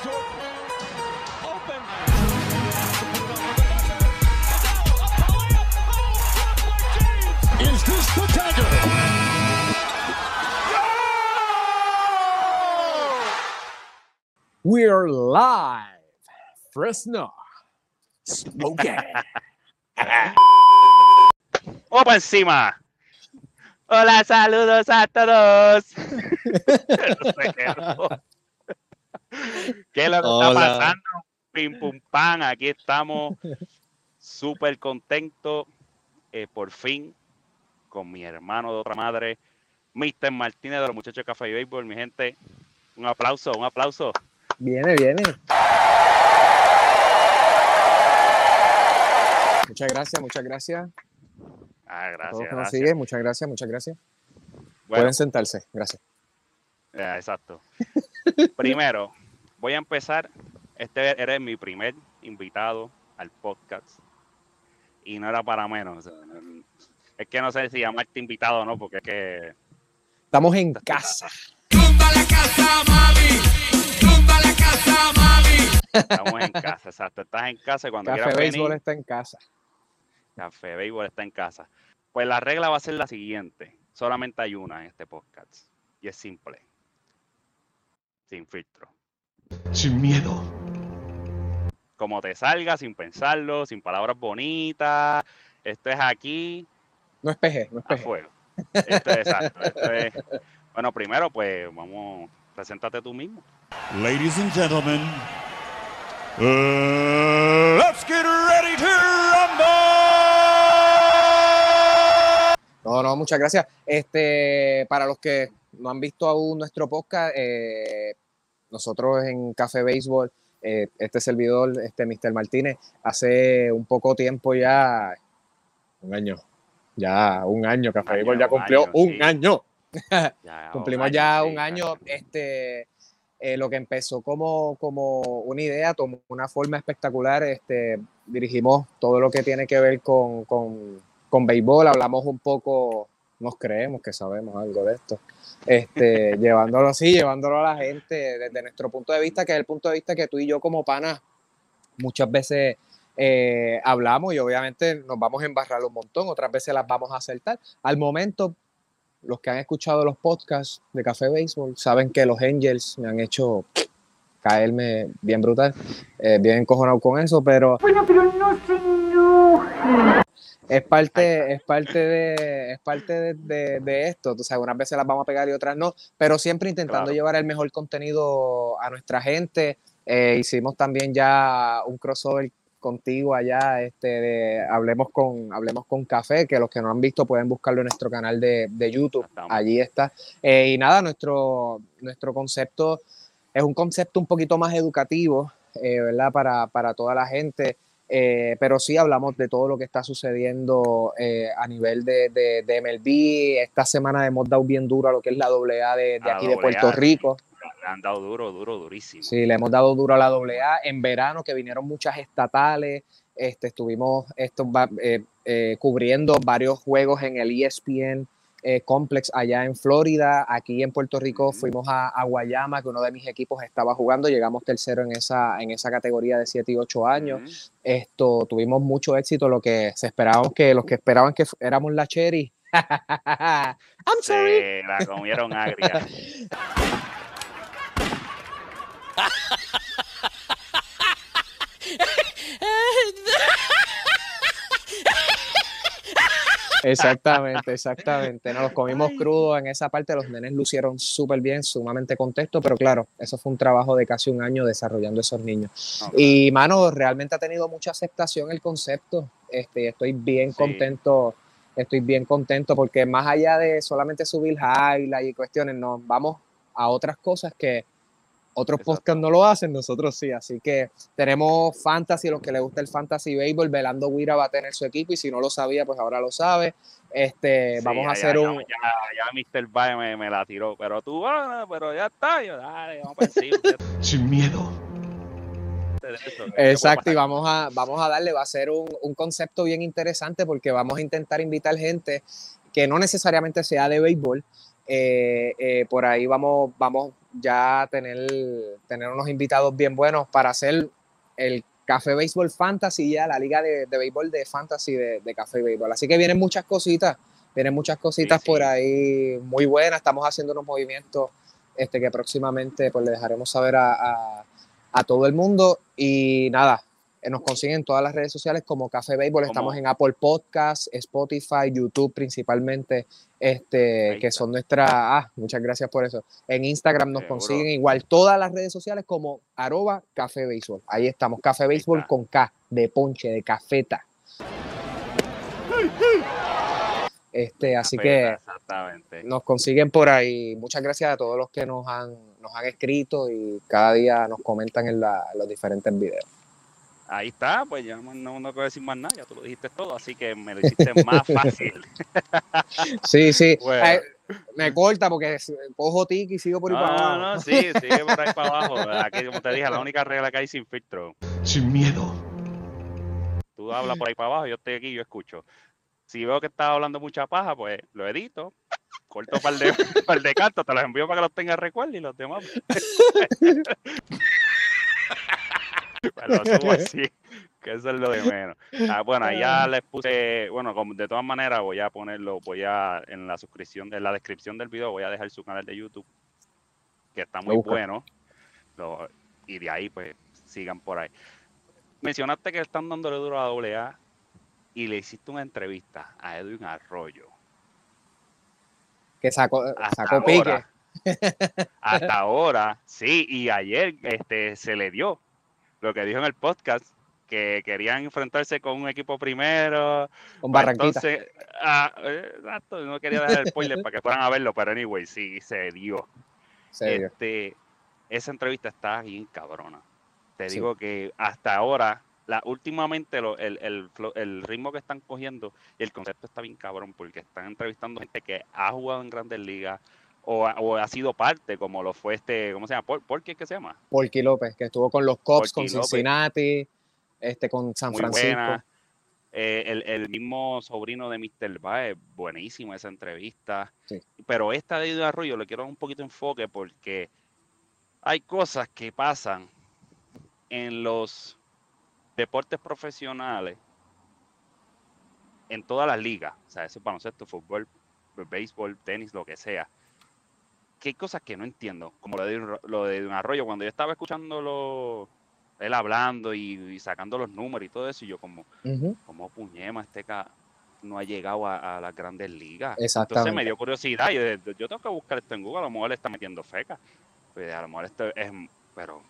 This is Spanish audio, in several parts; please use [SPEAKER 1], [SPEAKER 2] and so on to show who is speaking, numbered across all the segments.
[SPEAKER 1] Is this the dagger?
[SPEAKER 2] We're live. Fresno. Smoking.
[SPEAKER 3] ¡Vamos para encima! Hola, saludos a todos. ¿Qué es lo que
[SPEAKER 2] Hola.
[SPEAKER 3] está pasando? Pim pum pan, aquí estamos súper contentos eh, por fin con mi hermano de otra madre, Mr. Martínez de los muchachos de Café y Béisbol, mi gente. Un aplauso, un aplauso.
[SPEAKER 2] Viene, viene. Muchas gracias, muchas gracias.
[SPEAKER 3] Ah,
[SPEAKER 2] A todos
[SPEAKER 3] gracias,
[SPEAKER 2] nos siguen, muchas gracias, muchas gracias.
[SPEAKER 3] Bueno,
[SPEAKER 2] Pueden sentarse, gracias.
[SPEAKER 3] Exacto. Primero, voy a empezar. Este eres mi primer invitado al podcast. Y no era para menos. Es que no sé si llamarte invitado o no, porque es que.
[SPEAKER 2] Estamos en casa.
[SPEAKER 3] Estamos en casa, exacto. Estás en casa y cuando
[SPEAKER 2] Café
[SPEAKER 3] quieras
[SPEAKER 2] Béisbol
[SPEAKER 3] venir,
[SPEAKER 2] está en casa.
[SPEAKER 3] Café Béisbol está en casa. Pues la regla va a ser la siguiente. Solamente hay una en este podcast. Y es simple. Sin filtro.
[SPEAKER 1] Sin miedo.
[SPEAKER 3] Como te salga, sin pensarlo, sin palabras bonitas. Esto es aquí,
[SPEAKER 2] No es peje, no es
[SPEAKER 3] a
[SPEAKER 2] peje.
[SPEAKER 3] fuego. Esto es exacto. esto es- Bueno, primero, pues vamos, preséntate tú mismo.
[SPEAKER 1] Ladies and gentlemen, uh, let's get ready to rumble!
[SPEAKER 2] No, no, muchas gracias. Este, para los que no han visto aún nuestro podcast, eh, nosotros en Café Béisbol, eh, este servidor, este Mr. Martínez, hace un poco tiempo ya, un año, ya un año, Café Béisbol ya cumplió
[SPEAKER 3] año,
[SPEAKER 2] un
[SPEAKER 3] sí.
[SPEAKER 2] año.
[SPEAKER 3] Ya,
[SPEAKER 2] Cumplimos ya un
[SPEAKER 3] sí,
[SPEAKER 2] año,
[SPEAKER 3] claro.
[SPEAKER 2] este, eh, lo que empezó como, como una idea, tomó una forma espectacular, este, dirigimos todo lo que tiene que ver con, con, con béisbol, hablamos un poco, nos creemos que sabemos algo de esto, este, llevándolo así, llevándolo a la gente desde nuestro punto de vista, que es el punto de vista que tú y yo como panas muchas veces eh, hablamos y obviamente nos vamos a embarrar un montón, otras veces las vamos a acertar. Al momento, los que han escuchado los podcasts de Café Béisbol saben que los Angels me han hecho caerme bien brutal, eh, bien encojonado con eso, pero
[SPEAKER 4] Bueno, pero no se enoje.
[SPEAKER 2] Es parte, es parte de, es parte de, de- de esto. Tú sabes, unas veces las vamos a pegar y otras no, pero siempre intentando
[SPEAKER 3] Claro.
[SPEAKER 2] llevar el mejor contenido a nuestra gente. Eh, hicimos también ya un crossover contigo allá, este, de Hablemos con, Hablemos con Café, que los que no han visto pueden buscarlo en nuestro canal de, de YouTube. Allí está. Eh, y nada, nuestro, nuestro concepto es un concepto un poquito más educativo, eh, ¿verdad? Para, para toda la gente. Eh, pero sí hablamos de todo lo que está sucediendo eh, a nivel de, de, de MLB. Esta semana hemos dado bien duro a lo que es la AA de, de aquí de Puerto. Rico.
[SPEAKER 3] Le han dado duro, duro, durísimo.
[SPEAKER 2] Sí, le hemos dado duro a la AA. En verano, que vinieron muchas estatales, este, estuvimos esto, eh, cubriendo varios juegos en el ESPN eh, Complex allá en Florida. Aquí en Puerto Rico fuimos a, a Guayama, que uno de mis equipos estaba jugando. Llegamos tercero en esa, en esa categoría de 7 y 8 años.
[SPEAKER 3] Ujú.
[SPEAKER 2] Esto, tuvimos mucho éxito, lo que se esperaban que los que esperaban que éramos la Cherry. I'm sorry.
[SPEAKER 3] Se la comieron agria.
[SPEAKER 2] Exactamente, exactamente. Nos los comimos crudos en esa parte. Los nenes lucieron súper bien, sumamente contentos, pero claro, eso fue un trabajo de casi un año desarrollando esos niños.
[SPEAKER 3] No,
[SPEAKER 2] Y mano, realmente ha tenido mucha aceptación el concepto. Este, estoy bien
[SPEAKER 3] Sí.
[SPEAKER 2] contento, estoy bien contento porque más allá de solamente subir highlights y cuestiones, nos vamos a otras cosas que otros
[SPEAKER 3] Exacto.
[SPEAKER 2] podcasts no lo hacen, nosotros sí. Así que tenemos fantasy, los que les gusta el fantasy baseball, Velando Guira va a tener su equipo y si no lo sabía, pues ahora lo sabe. Este,
[SPEAKER 3] Sí,
[SPEAKER 2] vamos a hacer
[SPEAKER 3] ya-
[SPEAKER 2] un,
[SPEAKER 3] Ya, ya Mr. Bae me, me la tiró, pero tú, ah, pero ya está. Yo, dale, vamos para encima.
[SPEAKER 1] Sin miedo.
[SPEAKER 3] de eso, ¿qué puede
[SPEAKER 2] Exacto, y vamos a, vamos a darle, va a ser un, un concepto bien interesante porque vamos a intentar invitar gente que no necesariamente sea de béisbol. Eh, eh, por ahí vamos, vamos ya tener, tener unos invitados bien buenos para hacer el Café Béisbol Fantasy ya, la liga de, de béisbol de Fantasy de, de Café Béisbol. Así que vienen muchas cositas, vienen muchas cositas
[SPEAKER 3] Sí, sí.
[SPEAKER 2] por ahí muy buenas. Estamos haciendo unos movimientos este, que próximamente pues, le dejaremos saber a, a- a todo el mundo. Y nada, nos consiguen en todas las redes sociales como Café Béisbol. Estamos en Apple Podcasts, Spotify, YouTube principalmente, este, que son nuestras. Ah, muchas gracias por eso. En Instagram nos
[SPEAKER 3] Seguro.
[SPEAKER 2] consiguen igual todas las redes sociales como arroba Café Béisbol. Ahí estamos, Café Béisbol con K, de ponche, de cafeta. Este, así que nos consiguen por ahí. Muchas gracias a todos los que nos han, nos han escrito y cada día nos comentan en, la- en los diferentes videos.
[SPEAKER 3] Ahí está, pues ya no, no, no puedo decir más nada, ya tú lo dijiste todo, así que me lo hiciste más fácil.
[SPEAKER 2] Sí, sí.
[SPEAKER 3] Bueno.
[SPEAKER 2] Ay, me corta porque cojo tic y sigo por ahí para
[SPEAKER 3] No,
[SPEAKER 2] abajo.
[SPEAKER 3] no, sí, sigue por ahí para abajo. Aquí, como te dije, la única regla que hay sin filtro.
[SPEAKER 5] Sin miedo.
[SPEAKER 3] Tú hablas por ahí para abajo, yo estoy aquí, yo escucho. Si veo que estás hablando mucha paja, pues lo edito, corto un par de, par de cantos, te los envío para que los tengas recuerdo y los demás. Pues lo subo así, que eso es lo de menos. Ah, bueno, ya les puse, bueno, como de todas maneras voy a ponerlo, voy a, en la suscripción, en la descripción del video voy a dejar su canal de YouTube, que está muy
[SPEAKER 2] busca.
[SPEAKER 3] bueno. Lo- y de ahí, pues, sigan por ahí. Mencionaste que están dándole duro a AA y le hiciste una entrevista a Edwin Arroyo.
[SPEAKER 2] Que sacó,
[SPEAKER 3] Hasta
[SPEAKER 2] sacó pique.
[SPEAKER 3] hasta ahora, sí, y ayer este, se le dio lo que dijo en el podcast, que querían enfrentarse con un equipo primero.
[SPEAKER 2] Con
[SPEAKER 3] pues
[SPEAKER 2] Barranquita.
[SPEAKER 3] Entonces, ah, exacto, no quería dejar el spoiler para que fueran a verlo, pero anyway, sí, se dio.
[SPEAKER 2] serio.
[SPEAKER 3] Este, esa entrevista está bien cabrona. Te
[SPEAKER 2] Sí.
[SPEAKER 3] digo que hasta ahora, la, últimamente lo- el, el ritmo que están cogiendo y el concepto está bien cabrón porque están entrevistando gente que ha jugado en grandes ligas o, ha- o ha sido parte, como lo fue este, ¿cómo se llama? ¿Por, por qué es que se llama?
[SPEAKER 2] Porky López, que estuvo con los Cubs, con
[SPEAKER 3] López.
[SPEAKER 2] Cincinnati, este, con San
[SPEAKER 3] Muy
[SPEAKER 2] Francisco.
[SPEAKER 3] buena. Eh, el, el mismo sobrino de Mr. Baez, buenísima esa entrevista.
[SPEAKER 2] Sí.
[SPEAKER 3] Pero esta de Edwin Arroyo le quiero dar un poquito de enfoque porque hay cosas que pasan en los deportes profesionales en todas las ligas. O sea, eso es baloncesto, fútbol, béisbol, tenis, lo que sea. Que hay cosas que no entiendo, como lo de, lo de Edwin Arroyo. Cuando yo estaba escuchándolo, él hablando y, y sacando los números y todo eso, y yo como, ¿cómo puñema este ca no ha llegado a, a las grandes ligas?
[SPEAKER 2] Exactamente.
[SPEAKER 3] Entonces me dio curiosidad. Yo, yo, tengo que buscar esto en Google. A lo mejor le está metiendo feca. Pues a lo mejor esto es. Pero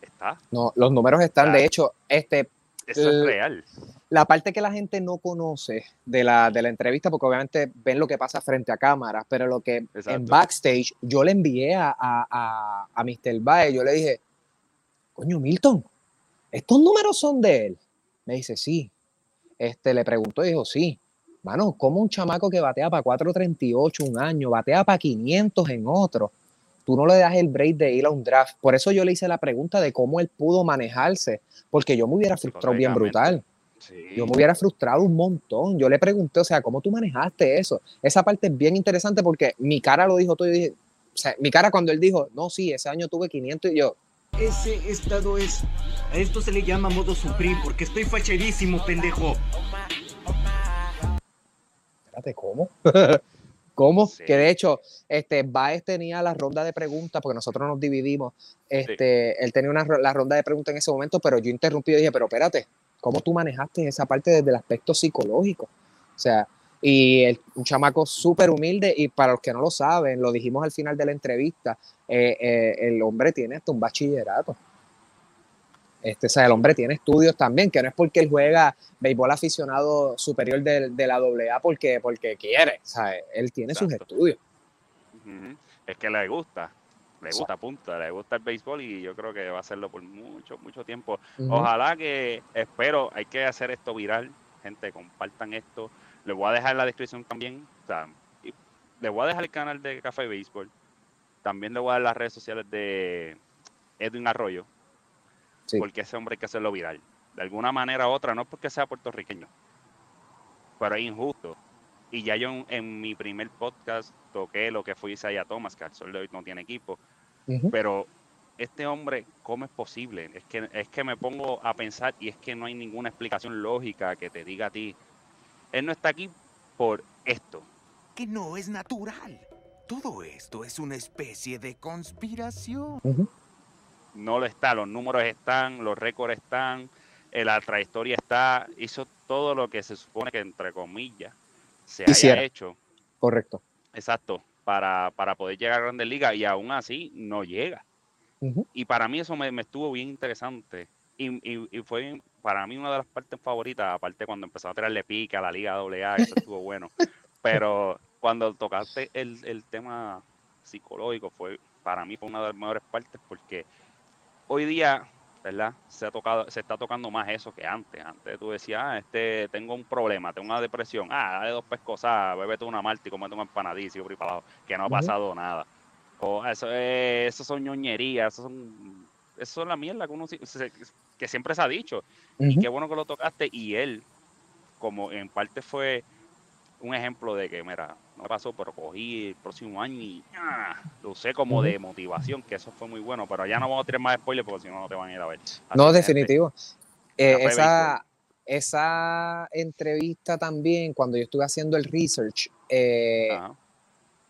[SPEAKER 3] está.
[SPEAKER 2] No, los números están, de hecho, este,
[SPEAKER 3] Eso es real.
[SPEAKER 2] la parte que la gente no conoce de la, de la entrevista, porque obviamente ven lo que pasa frente a cámaras, pero lo que en backstage yo le envié a, a, a, Mr. Baez, yo le dije, coño, Milton, ¿estos números son de él? Me dice, sí. Este, le preguntó y dijo, sí. Mano, ¿cómo un chamaco que batea para 438 un año, batea para 500 en otro? Tú no le das el break de ir a un draft. Por eso yo le hice la pregunta de cómo él pudo manejarse, porque yo me hubiera frustrado bien brutal.
[SPEAKER 3] Sí.
[SPEAKER 2] Yo me hubiera frustrado un montón. Yo le pregunté, o sea, ¿cómo tú manejaste eso? Esa parte es bien interesante porque mi cara lo dijo todo. y dije, o sea, mi cara cuando él dijo, no, sí, ese año tuve 500 y yo,
[SPEAKER 6] Ese estado es. A esto se le llama modo sufrir porque estoy facherísimo, pendejo.
[SPEAKER 2] espérate, ¿cómo? ¿Cómo?
[SPEAKER 3] Sí.
[SPEAKER 2] Que de hecho, este, Baez tenía la ronda de preguntas, porque nosotros nos dividimos. Este, Él tenía una, la ronda de preguntas en ese momento, pero yo interrumpí y dije, pero espérate, ¿cómo tú manejaste esa parte desde el aspecto psicológico? O sea, y el, un chamaco súper humilde, y para los que no lo saben, lo dijimos al final de la entrevista, eh, eh, el hombre tiene hasta un bachillerato. Este, o sea, el hombre tiene estudios también, que no es porque él juega béisbol aficionado superior de, de la AA porque, porque quiere, o sea, él tiene sus
[SPEAKER 3] Exacto.
[SPEAKER 2] estudios.
[SPEAKER 3] Es que le gusta. Le
[SPEAKER 2] Exacto.
[SPEAKER 3] gusta, punto. Le gusta el béisbol y yo creo que va a hacerlo por mucho, mucho tiempo. Ojalá que, espero, hay que hacer esto viral. Gente, compartan esto. Le voy a dejar en la descripción también. O sea, y le voy a dejar el canal de Café Béisbol. También le voy a dar las redes sociales de Edwin Arroyo.
[SPEAKER 2] Sí.
[SPEAKER 3] Porque ese hombre hay que hacerlo viral. De alguna manera u otra, no es porque sea puertorriqueño. Pero es injusto. Y ya yo en, en mi primer podcast toqué lo que fue Isaiah Thomas, que al sol de hoy no tiene equipo. Pero este hombre, ¿cómo es posible? Es que, es que me pongo a pensar y es que no hay ninguna explicación lógica que te diga a ti. Él no está aquí por esto.
[SPEAKER 7] que no es natural. Todo esto es una especie de conspiración.
[SPEAKER 3] No lo está, los números están, los récords están, eh, la trayectoria está, hizo todo lo que se supone que entre comillas se
[SPEAKER 2] Hiciera.
[SPEAKER 3] haya hecho.
[SPEAKER 2] Correcto.
[SPEAKER 3] Exacto, para, para poder llegar a Grandes Ligas y aún así no llega. Y para mí eso me, me estuvo bien interesante. Y, y- y fue para mí una de las partes favoritas, aparte cuando empezó a tirarle pique a la Liga AA, eso estuvo bueno. Pero cuando tocaste el, el tema psicológico, fue para mí fue una de las mejores partes porque hoy día, ¿verdad? Se, ha tocado, se está tocando más eso que antes. Antes tú decías, ah, este, tengo un problema, tengo una depresión, ah, dale dos pescosas, bébete una malta y comete un empanadísimo por ahí para abajo, que no ha pasado nada. O eso, es, eso son ñoñerías, eso son, eso es la mierda que, uno, se- que siempre se ha dicho. Y qué bueno que lo tocaste. Y él, como en parte fue un ejemplo de que, mira, no pasó, pero cogí el próximo año y ah, lo usé como de motivación, que eso fue muy bueno. Pero ya no vamos a tener más spoilers porque si no, no te van a ir a ver. Así
[SPEAKER 2] No, definitivo. Eh,
[SPEAKER 3] Café
[SPEAKER 2] esa, esa entrevista también, cuando yo estuve haciendo el research, eh,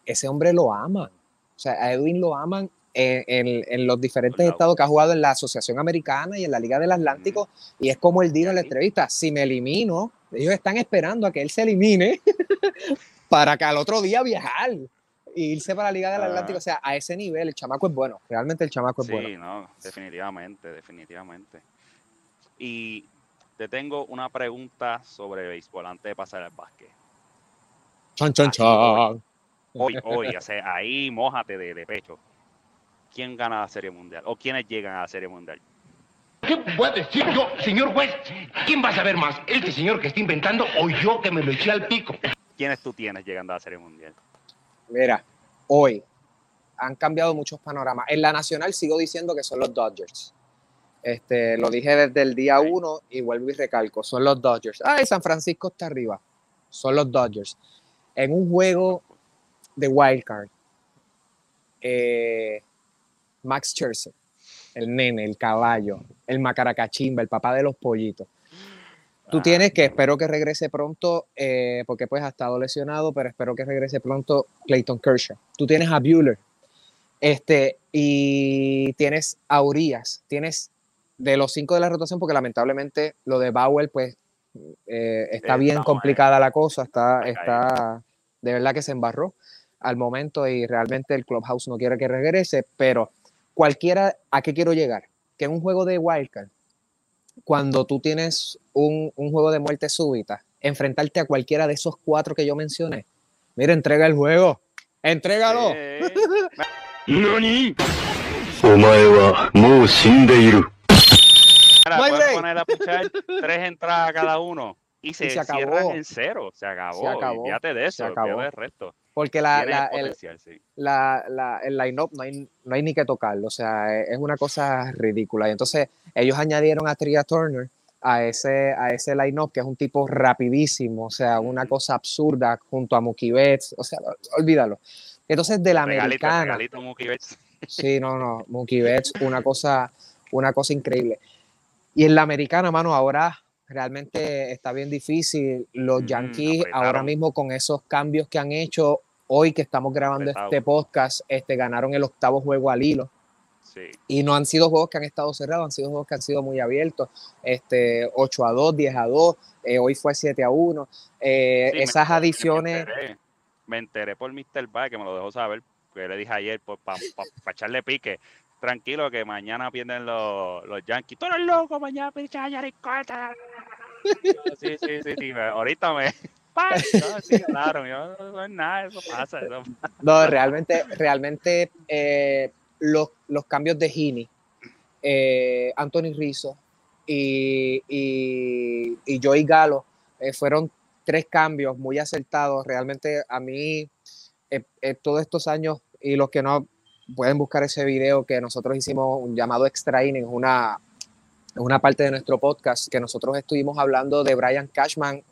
[SPEAKER 2] ese hombre lo aman. O sea, a Edwin lo aman en, en- en los diferentes estados que ha jugado en la Asociación Americana y en la Liga del Atlántico. Y es como él dijo en la entrevista, si me elimino, ellos están esperando a que él se elimine para que al otro día viajar e irse para la Liga del
[SPEAKER 3] Ah.
[SPEAKER 2] Atlántico. O sea, a ese nivel, el chamaco es bueno. Realmente el chamaco es
[SPEAKER 3] sí,
[SPEAKER 2] bueno.
[SPEAKER 3] no, definitivamente, definitivamente. Y te tengo una pregunta sobre béisbol antes de pasar al básquet.
[SPEAKER 2] Chan, chan, chan.
[SPEAKER 3] Hoy, hoy, o sea, ahí mójate de, de pecho. ¿Quién gana la Serie Mundial? ¿O quiénes llegan a la Serie Mundial?
[SPEAKER 8] ¿Qué voy a decir yo, señor juez? ¿Quién va a saber más? ¿Este señor que está inventando o yo que me lo eché al pico?
[SPEAKER 3] ¿Quiénes tú tienes llegando a la Serie Mundial?
[SPEAKER 2] Mira, hoy han cambiado muchos panoramas. En la nacional sigo diciendo que son los Dodgers. Este, lo dije desde el día uno y vuelvo y recalco, son los Dodgers. Ay, San Francisco está arriba. Son los Dodgers. En un juego de wild card, eh, Max Scherzer, el nene, el caballo, el macaracachimba, el papá de los pollitos. Tú
[SPEAKER 3] Ah,
[SPEAKER 2] tienes que, espero que regrese pronto, eh, porque pues ha estado lesionado, pero espero que regrese pronto Clayton Kershaw. Tú tienes a Bueller, este, y tienes a Urias, tienes de los cinco de la rotación, porque lamentablemente lo de Bauer, pues, eh, está
[SPEAKER 3] Sí,
[SPEAKER 2] bien complicada la cosa, Está
[SPEAKER 3] está,
[SPEAKER 2] de verdad que se embarró al momento y realmente el Clubhouse no quiere que regrese, pero cualquiera, ¿a qué quiero llegar? Que en un juego de Wildcard, cuando tú tienes un, un, juego de muerte súbita, enfrentarte a cualquiera de esos cuatro que yo mencioné, mira, entrega el juego, entrégalo.
[SPEAKER 3] Ahora,
[SPEAKER 2] no
[SPEAKER 3] puedes poner a puchar tres entradas a cada uno y se, y
[SPEAKER 2] se acabó.
[SPEAKER 3] en cero. Se acabó.
[SPEAKER 2] Se acabó.
[SPEAKER 3] Fíjate de eso,
[SPEAKER 2] se
[SPEAKER 3] acabó. el resto.
[SPEAKER 2] Porque la, la- el,
[SPEAKER 3] sí.
[SPEAKER 2] la, la- el line-up no hay, no hay ni que tocarlo, o sea, es es una cosa ridícula. Y entonces ellos añadieron a Tria Turner a ese, a ese line-up, que es un tipo rapidísimo, o sea, una cosa absurda junto a Mookie Betts, o sea, olvídalo. Entonces, de la
[SPEAKER 3] Regalito,
[SPEAKER 2] americana,
[SPEAKER 3] regalito Mookie Betts.
[SPEAKER 2] sí, no, no, Mookie Betts, una cosa, una cosa increíble. Y en la americana, mano, ahora realmente está bien difícil. Los Yankees, ahora mismo con esos cambios que han hecho, hoy que estamos grabando este podcast, este, ganaron el octavo juego al hilo.
[SPEAKER 3] Sí.
[SPEAKER 2] Y no han sido juegos que han estado cerrados, han sido juegos que han sido muy abiertos. Este, 8 a 2, 10 a 2, eh, hoy fue 7 a 1. Eh,
[SPEAKER 3] Sí,
[SPEAKER 2] esas
[SPEAKER 3] me
[SPEAKER 2] adiciones,
[SPEAKER 3] enteré, Me enteré por Mr. Bye que me lo dejó saber, que le dije ayer, pues, para echarle pique. Tranquilo, que mañana pierden los, los Yankees. Tú eres loco, mañana a Yari Corta. Sí, sí, sí, sí. Ahorita me. No,
[SPEAKER 2] realmente, realmente eh, los, los cambios de Gini, eh, Anthony Rizzo y, y, y Joey Galo eh, fueron tres cambios muy acertados. Realmente a mí, todos estos años, y los que no pueden buscar ese video que nosotros hicimos, un llamado extra innings, una, una parte de nuestro podcast, que nosotros estuvimos hablando de Brian Cashman, eh,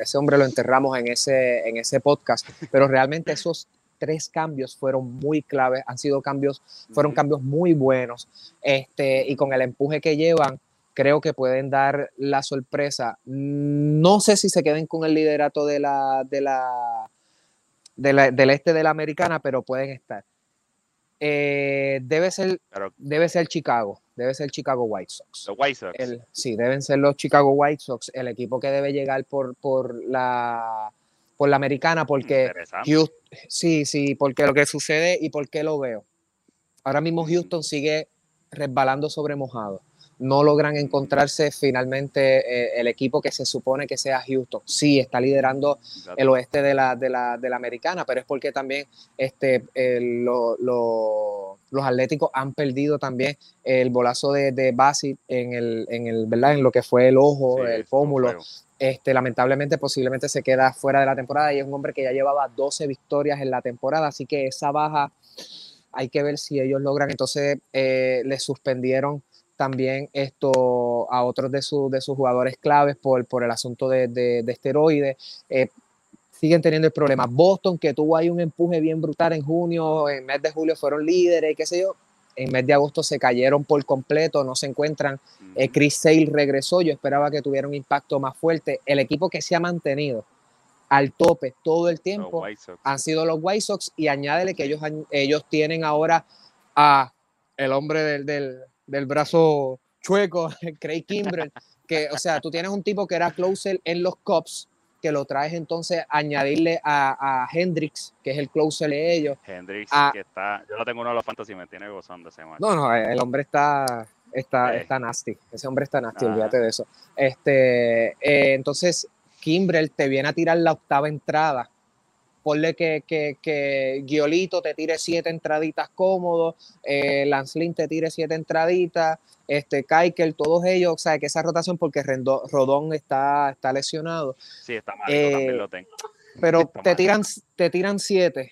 [SPEAKER 2] ese hombre lo enterramos en ese, en ese podcast, pero realmente esos tres cambios fueron muy claves, han sido cambios, fueron cambios muy buenos, este, y con el empuje que llevan, creo que pueden dar la sorpresa. No sé si se queden con el liderato de la, de la, de la- del este de la americana, pero pueden estar. Eh, debe ser, debe ser Chicago, debe ser Chicago White Sox.
[SPEAKER 3] los White Sox.
[SPEAKER 2] El- sí, deben ser los Chicago White Sox, el equipo que debe llegar por, por la por la americana, porque. Houston, sí, sí, porque lo que sucede y por qué lo veo. Ahora mismo Houston sigue resbalando sobre mojado. No logran encontrarse finalmente eh, el equipo que se supone que sea Houston. Sí, está liderando el oeste de la, de la, de la americana, pero es porque también este, lo- lo- los atléticos han perdido también el bolazo de, de Bassett en el, en el, ¿verdad? En lo que fue el ojo,
[SPEAKER 3] Sí,
[SPEAKER 2] el pómulo. Este, lamentablemente, posiblemente se queda fuera de la temporada y es un hombre que ya llevaba 12 victorias en la temporada, así que esa baja hay que ver si ellos logran. Entonces, eh, le suspendieron también esto a otros de, sus de sus jugadores claves por, por el asunto de, de, de esteroides. Eh, siguen teniendo el problema. Boston, que tuvo ahí un empuje bien brutal en junio, en mes de julio fueron líderes, qué sé yo. En mes de agosto se cayeron por completo, no se encuentran eh. Chris Sale regresó, yo esperaba que tuviera un impacto más fuerte. El equipo que se ha mantenido al tope todo el tiempo han sido los White Sox y añádele que ellos, ellos tienen ahora a el hombre del, del- del brazo chueco, Craig Kimbrell, que, o sea, tú tienes un tipo que era closer en los Cubs, que lo traes entonces a añadirle a, a Hendricks, que es el closer de ellos.
[SPEAKER 3] Hendrix,
[SPEAKER 2] Ah.
[SPEAKER 3] que está. Yo lo tengo uno de los fantasy, me tiene gozando ese macho.
[SPEAKER 2] No, no, el hombre está, está,
[SPEAKER 3] Eh.
[SPEAKER 2] está nasty. Ese hombre está nasty,
[SPEAKER 3] Ajá.
[SPEAKER 2] olvídate de eso. Este, eh, entonces, Kimbrel te viene a tirar la octava entrada. Ponle que, que, que Giolito te tire siete entraditas cómodos, eh, Lance Lynn te tire siete entraditas, este, Keikel, todos ellos, o sea, que esa rotación, porque Rodón está, está lesionado,
[SPEAKER 3] Sí, está mal,
[SPEAKER 2] eh,
[SPEAKER 3] también lo tengo.
[SPEAKER 2] pero
[SPEAKER 3] Está
[SPEAKER 2] te
[SPEAKER 3] mal.
[SPEAKER 2] tiran, te tiran siete.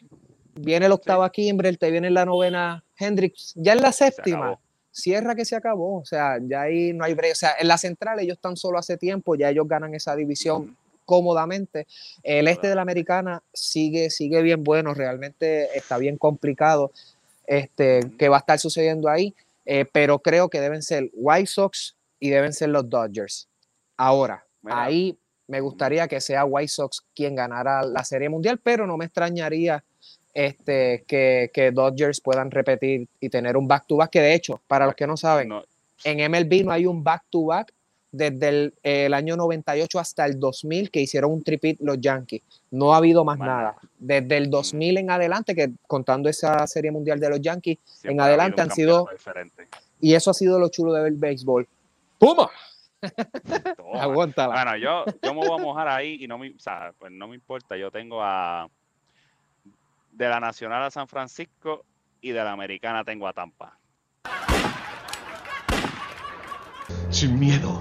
[SPEAKER 2] Viene la octava Kimbrel, te viene la novena Hendricks, ya en la séptima cierra que se acabó. O sea, ya ahí no hay break. O sea, en la central ellos están solo hace tiempo, ya ellos ganan esa división cómodamente. El este de la americana sigue, sigue bien bueno, realmente está bien complicado este, que va a estar sucediendo ahí, eh, pero creo que deben ser White Sox y deben ser los Dodgers. Ahora,
[SPEAKER 3] Mira.
[SPEAKER 2] ahí me gustaría que sea White Sox quien ganara la Serie Mundial, pero no me extrañaría este, que, que Dodgers puedan repetir y tener un back-to-back, que de hecho, para los que no saben,
[SPEAKER 3] No,
[SPEAKER 2] en MLB no hay un back-to-back desde el, el año 98 hasta el 2000 que hicieron un tripit los Yankees. No ha habido más nada. Desde el 2000 en adelante, que contando esa serie mundial de los Yankees,
[SPEAKER 3] siempre
[SPEAKER 2] en adelante han sido-
[SPEAKER 3] diferente.
[SPEAKER 2] y eso ha sido lo chulo del béisbol. ¡Puma! Aguántala.
[SPEAKER 3] Bueno, yo, yo me voy a mojar ahí y no me, o sea, pues no me importa. Yo tengo a de la Nacional a San Francisco y de la Americana tengo a Tampa.
[SPEAKER 5] Sin miedo.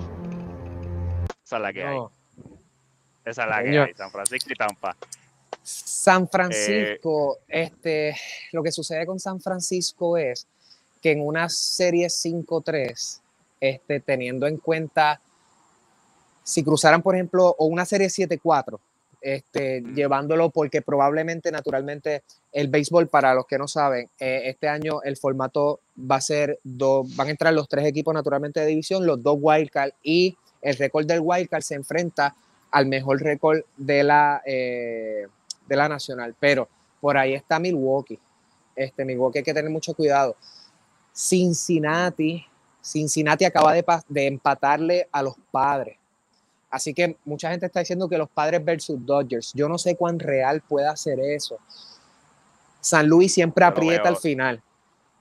[SPEAKER 3] Esa es la que hay. Esa es la que hay. San Francisco y Tampa.
[SPEAKER 2] San Francisco, este, lo que sucede con San Francisco es que en una serie 5-3, este, teniendo en cuenta, si cruzaran, por ejemplo, o una serie 7-4, este, llevándolo porque probablemente, naturalmente, el béisbol, para los que no saben, eh, este año el formato va a ser, dos, van a entrar los tres equipos naturalmente de división, los dos wildcard y el récord del wildcard se enfrenta al mejor récord de la, eh, de la nacional. Pero por ahí está Milwaukee. Este, Milwaukee hay que tener mucho cuidado. Cincinnati, Cincinnati acaba de, de empatarle a los padres. Así que mucha gente está diciendo que los padres versus Dodgers. Yo no sé cuán real puede ser eso. San Luis siempre aprieta al final.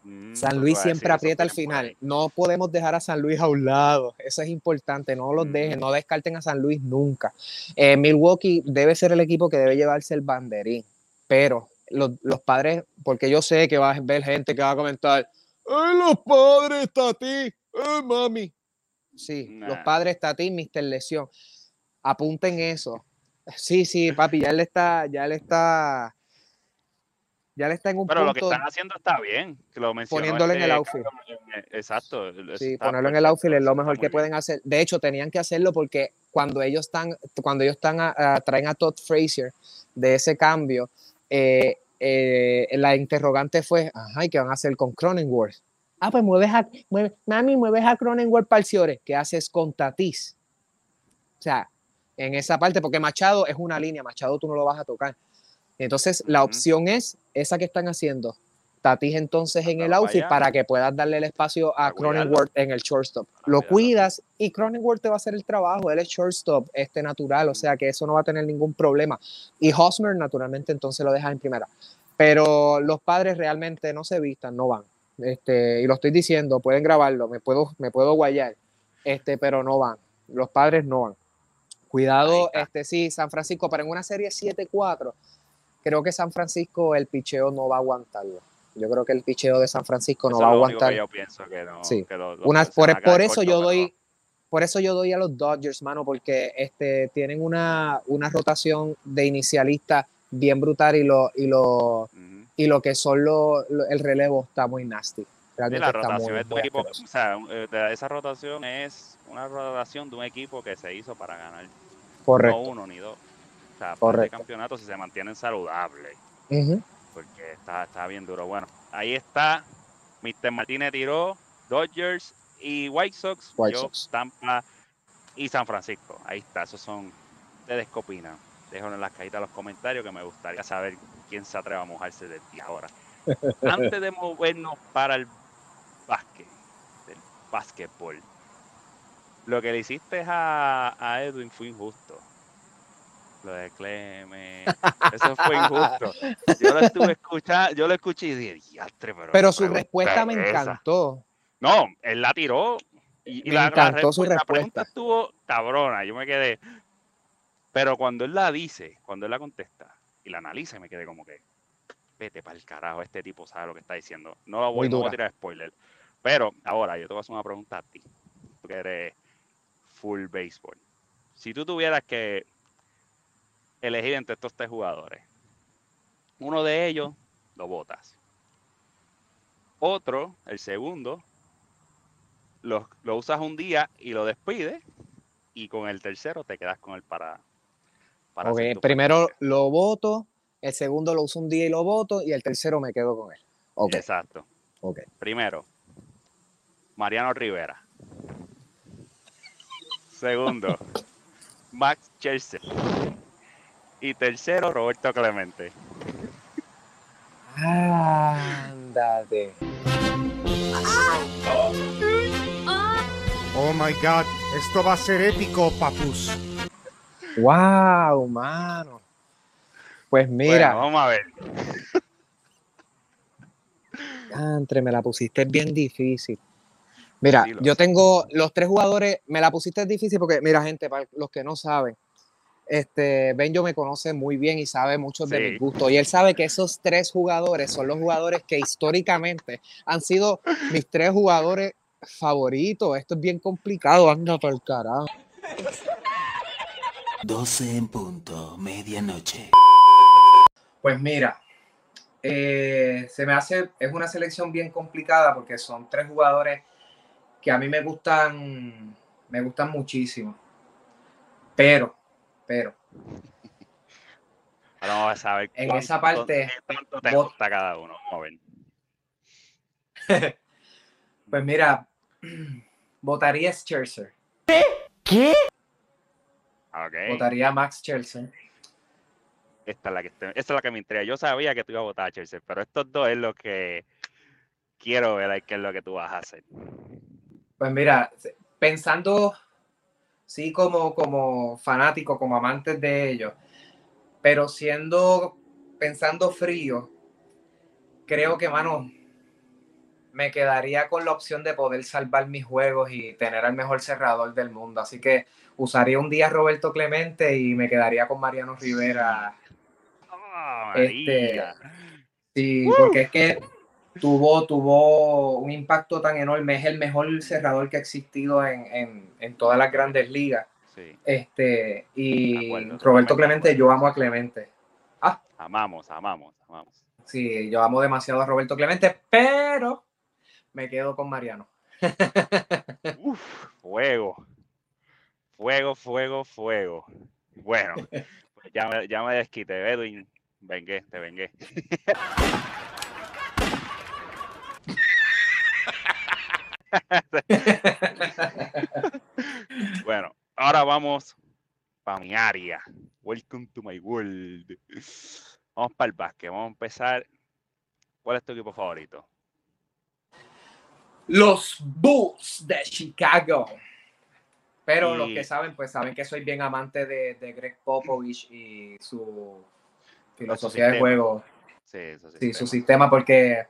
[SPEAKER 3] Mm,
[SPEAKER 2] San Luis siempre aprieta al final. No podemos dejar a San Luis a un lado. Eso es importante. No los
[SPEAKER 3] Mm.
[SPEAKER 2] dejen, no descarten a San Luis nunca. Eh, Milwaukee debe ser el equipo que debe llevarse el banderín. Pero los, los padres, porque yo sé que va a ver gente que va a comentar, ¡Ay, los padres está a ti! ¡Ay, mami! Sí, los padres está a ti, Mr. Lesión. Apunten eso. Sí, sí, papi, ya él está, ya él está, ya él está en un
[SPEAKER 3] Pero lo que están haciendo está bien. Que lo mencionó
[SPEAKER 2] Poniéndolo en el outfit.
[SPEAKER 3] eh, Exacto.
[SPEAKER 2] Sí, ponerlo en el outfit es lo mejor que pueden hacer. De hecho, tenían que hacerlo porque cuando ellos están, cuando ellos están a- a- traen a Todd Frazier de ese cambio, eh, eh, la interrogante fue, ajá, ¿y qué van a hacer con Cronenworth? Ah, pues mueves a, mami, mueves a Cronenworth Ciore. ¿Qué haces con Tatis? O sea, en esa parte, porque Machado es una línea, Machado tú no lo vas a tocar. Entonces, la opción es esa que están haciendo. Tatis entonces en el outfit para que puedas darle el espacio a. Cronenworth en el shortstop. Lo cuidas y Cronenworth te va a hacer el trabajo. Él es shortstop, este natural, o sea que eso no va a tener ningún problema. Y Hosmer, naturalmente, entonces lo dejas en primera. Pero los padres realmente no se vistan, no van. Este, y lo estoy diciendo, pueden grabarlo, me puedo, me puedo guayar, este, pero no van. Los padres no van. Cuidado, este sí, San Francisco, pero en una serie 7-4, creo que San Francisco el picheo no va a aguantarlo. Yo creo que el picheo de San Francisco no
[SPEAKER 3] Eso
[SPEAKER 2] va a aguantar.
[SPEAKER 3] que yo pienso que no.
[SPEAKER 2] Sí.
[SPEAKER 3] que lo- lo-
[SPEAKER 2] Una-
[SPEAKER 3] se
[SPEAKER 2] por, por eso yo doy, por eso yo doy a los Dodgers, mano, porque este, tienen una, una rotación de inicialistas bien brutal y lo, y lo, y lo que son lo- lo- el relevo está muy nasty.
[SPEAKER 3] Sí,
[SPEAKER 2] Realmente
[SPEAKER 3] la
[SPEAKER 2] está
[SPEAKER 3] rotación
[SPEAKER 2] muy,
[SPEAKER 3] es equipo, o sea, eh, esa rotación es una rotación de un equipo que se hizo para ganar, no
[SPEAKER 2] Correcto.
[SPEAKER 3] uno ni dos. O sea, para campeonatos si se mantienen saludables, porque está, está bien duro. Bueno, ahí está. Mr. Martínez tiró Dodgers y White Sox,
[SPEAKER 2] White
[SPEAKER 3] yo,
[SPEAKER 2] Sox.
[SPEAKER 3] Tampa y San Francisco. Ahí está, esos son ustedes qué opinan. Déjenlo en las cajitas los comentarios que me gustaría saber quién se atreve a mojarse de ti ahora. Antes de movernos para el básquet, del básquetbol, lo que le hiciste a, a Edwin fue injusto. Lo de Cleme, eso fue injusto. Yo lo estuve escuchando, yo lo escuché y dije, diastre, pero.
[SPEAKER 2] Pero su respuesta me
[SPEAKER 3] es esa".
[SPEAKER 2] encantó.
[SPEAKER 3] No, él la tiró y, y
[SPEAKER 2] Me
[SPEAKER 3] la, la
[SPEAKER 2] encantó su
[SPEAKER 3] respu- la pregunta
[SPEAKER 2] respuesta.
[SPEAKER 3] estuvo cabrona. Yo me quedé. Pero cuando él la dice, cuando él la contesta y la analiza, me quedé como que, vete para el carajo, este tipo sabe lo que está diciendo. No lo voy, no voy a tirar spoiler. Pero ahora yo te voy a hacer una pregunta a ti, tú que eres full béisbol. Si tú tuvieras que elegir entre estos tres jugadores, uno de ellos lo votas. Otro, el segundo, lo, lo usas un día y lo despides. Y con el tercero te quedas con él para. para
[SPEAKER 2] Ok,
[SPEAKER 3] hacer tu
[SPEAKER 2] primero lo voto, el segundo lo uso un día y lo voto, y el tercero me quedo con él. Ok,
[SPEAKER 3] Exacto. Primero, Mariano Rivera. Segundo, Max Scherzer. Y tercero, Roberto Clemente.
[SPEAKER 2] Ándate.
[SPEAKER 9] Oh my god, esto va a ser épico, papus.
[SPEAKER 2] Wow, mano. Pues mira,
[SPEAKER 3] Bueno, vamos a ver.
[SPEAKER 2] Entre, me la pusiste bien difícil. Mira,
[SPEAKER 3] Sí,
[SPEAKER 2] yo
[SPEAKER 3] sé.
[SPEAKER 2] tengo los tres jugadores, me la pusiste difícil porque, mira, gente, para los que no saben, este, Benjo me conoce muy bien y sabe muchos de
[SPEAKER 3] Sí.
[SPEAKER 2] mis gustos. Y él sabe que esos tres jugadores son los jugadores que históricamente han sido mis tres jugadores favoritos. Esto es bien complicado, anda por el carajo.
[SPEAKER 10] 12 en punto, medianoche.
[SPEAKER 2] Pues mira, eh, se me hace, es una selección bien complicada porque son tres jugadores que a mí me gustan, me gustan muchísimo. Pero, pero,
[SPEAKER 3] Ahora vamos a saber
[SPEAKER 2] En
[SPEAKER 3] cuánto-
[SPEAKER 2] esa parte,
[SPEAKER 3] qué tanto te
[SPEAKER 2] vos-
[SPEAKER 3] gusta cada uno. Vamos a ver.
[SPEAKER 2] pues mira, votaría Scherzer,
[SPEAKER 3] Ok.
[SPEAKER 2] votaría Max Scherzer.
[SPEAKER 3] Esta es la que, esta es la que me intriga. Yo sabía que tú ibas a votar a Chelsea, pero estos dos es lo que quiero ver qué es lo que tú vas a hacer.
[SPEAKER 2] Pues mira, pensando, sí, como, como fanático, como amantes de ellos, pero siendo, pensando frío, creo que, mano, me quedaría con la opción de poder salvar mis juegos y tener al mejor cerrador del mundo. Así que usaría un día a Roberto Clemente y me quedaría con Mariano Rivera.
[SPEAKER 3] ¡Ah,
[SPEAKER 2] Este! Sí, porque es que tuvo, tuvo un impacto tan enorme. Es el mejor cerrador que ha existido en, en, en todas las grandes ligas.
[SPEAKER 3] Sí,
[SPEAKER 2] Este, y
[SPEAKER 3] acuerdo,
[SPEAKER 2] Roberto Clemente, yo amo a Clemente.
[SPEAKER 3] amamos, amamos, amamos.
[SPEAKER 2] Sí, yo amo demasiado a Roberto Clemente, pero me quedo con Mariano.
[SPEAKER 3] Uf, fuego. Fuego, fuego, fuego. Bueno, ya, me- ya me desquité. Edwin, vengué, te vengué. bueno, ahora vamos para mi área. Welcome to my world. Vamos para el básquet. Vamos a empezar. ¿Cuál es tu equipo favorito?
[SPEAKER 2] Los Bulls de Chicago. Pero los que saben, pues saben que soy bien amante de, de Greg Popovich y su filosofía de juego.
[SPEAKER 3] Sí. Sí,
[SPEAKER 2] su sistema, porque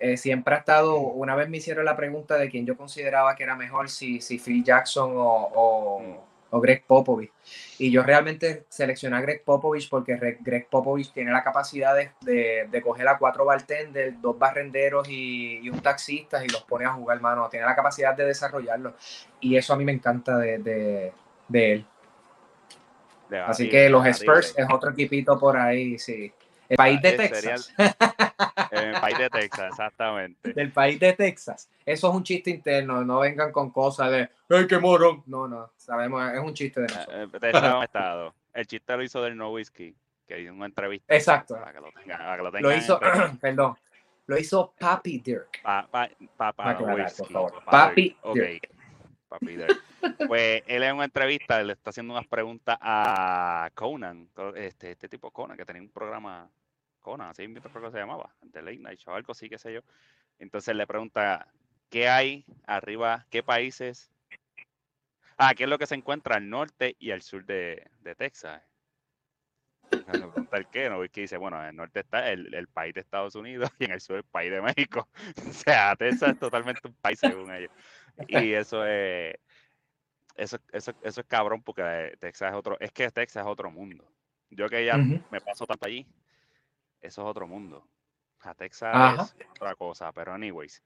[SPEAKER 2] eh, siempre ha estado, una vez me hicieron la pregunta de quién yo consideraba que era mejor, si, si Phil Jackson o, o- o Greg Popovich. Y yo realmente seleccioné a Greg Popovich porque Re- Greg Popovich tiene la capacidad de, de- de coger a cuatro bartenders, dos barrenderos y, y un taxista y los pone a jugar, mano. Tiene la capacidad de desarrollarlo. Y eso a mí me encanta de, de- de él. Así que los. Spurs es otro equipito por ahí, sí. El país de
[SPEAKER 3] sería
[SPEAKER 2] Texas.
[SPEAKER 3] El país de Texas, exactamente.
[SPEAKER 2] del país de Texas. Eso es un chiste interno, no vengan con cosas de, ¡ay, qué morón! No, no, sabemos, es un chiste de nosotros.
[SPEAKER 3] Eh, es un estado. El chiste lo hizo del No Whiskey, que hizo una entrevista.
[SPEAKER 2] Exacto.
[SPEAKER 3] Para que lo tengan, para que lo
[SPEAKER 2] Lo
[SPEAKER 3] tengan
[SPEAKER 2] hizo,
[SPEAKER 3] en mente.
[SPEAKER 2] perdón, lo hizo Papi Dirk.
[SPEAKER 3] Pa, pa, pa,
[SPEAKER 2] Para aclarar, por favor. Papi
[SPEAKER 3] Dirk, ok.
[SPEAKER 2] Dirk.
[SPEAKER 3] Papi Dirk. Pues él en una entrevista le está haciendo unas preguntas a Conan, co- este, este tipo Conan, que tenía un programa Conan, así mismo creo que se llamaba, The Late Night Show, algo así, qué sé yo. Entonces le pregunta, ¿qué hay arriba? ¿Qué países? Ah, ¿qué es lo que se encuentra al norte y al sur de, de Texas? Le pregunta el qué, ¿no? Y que dice, bueno, en el norte está el, el país de Estados Unidos y en el sur el país de México. O sea, Texas es totalmente un país según ellos. Y eso es, eso, eso, eso es cabrón porque eh, Texas es otro, es que Texas es otro mundo. Yo que ya
[SPEAKER 2] Ujú.
[SPEAKER 3] me paso tanto allí, eso es otro mundo. A Texas
[SPEAKER 2] Ajá.
[SPEAKER 3] es otra cosa, pero anyways.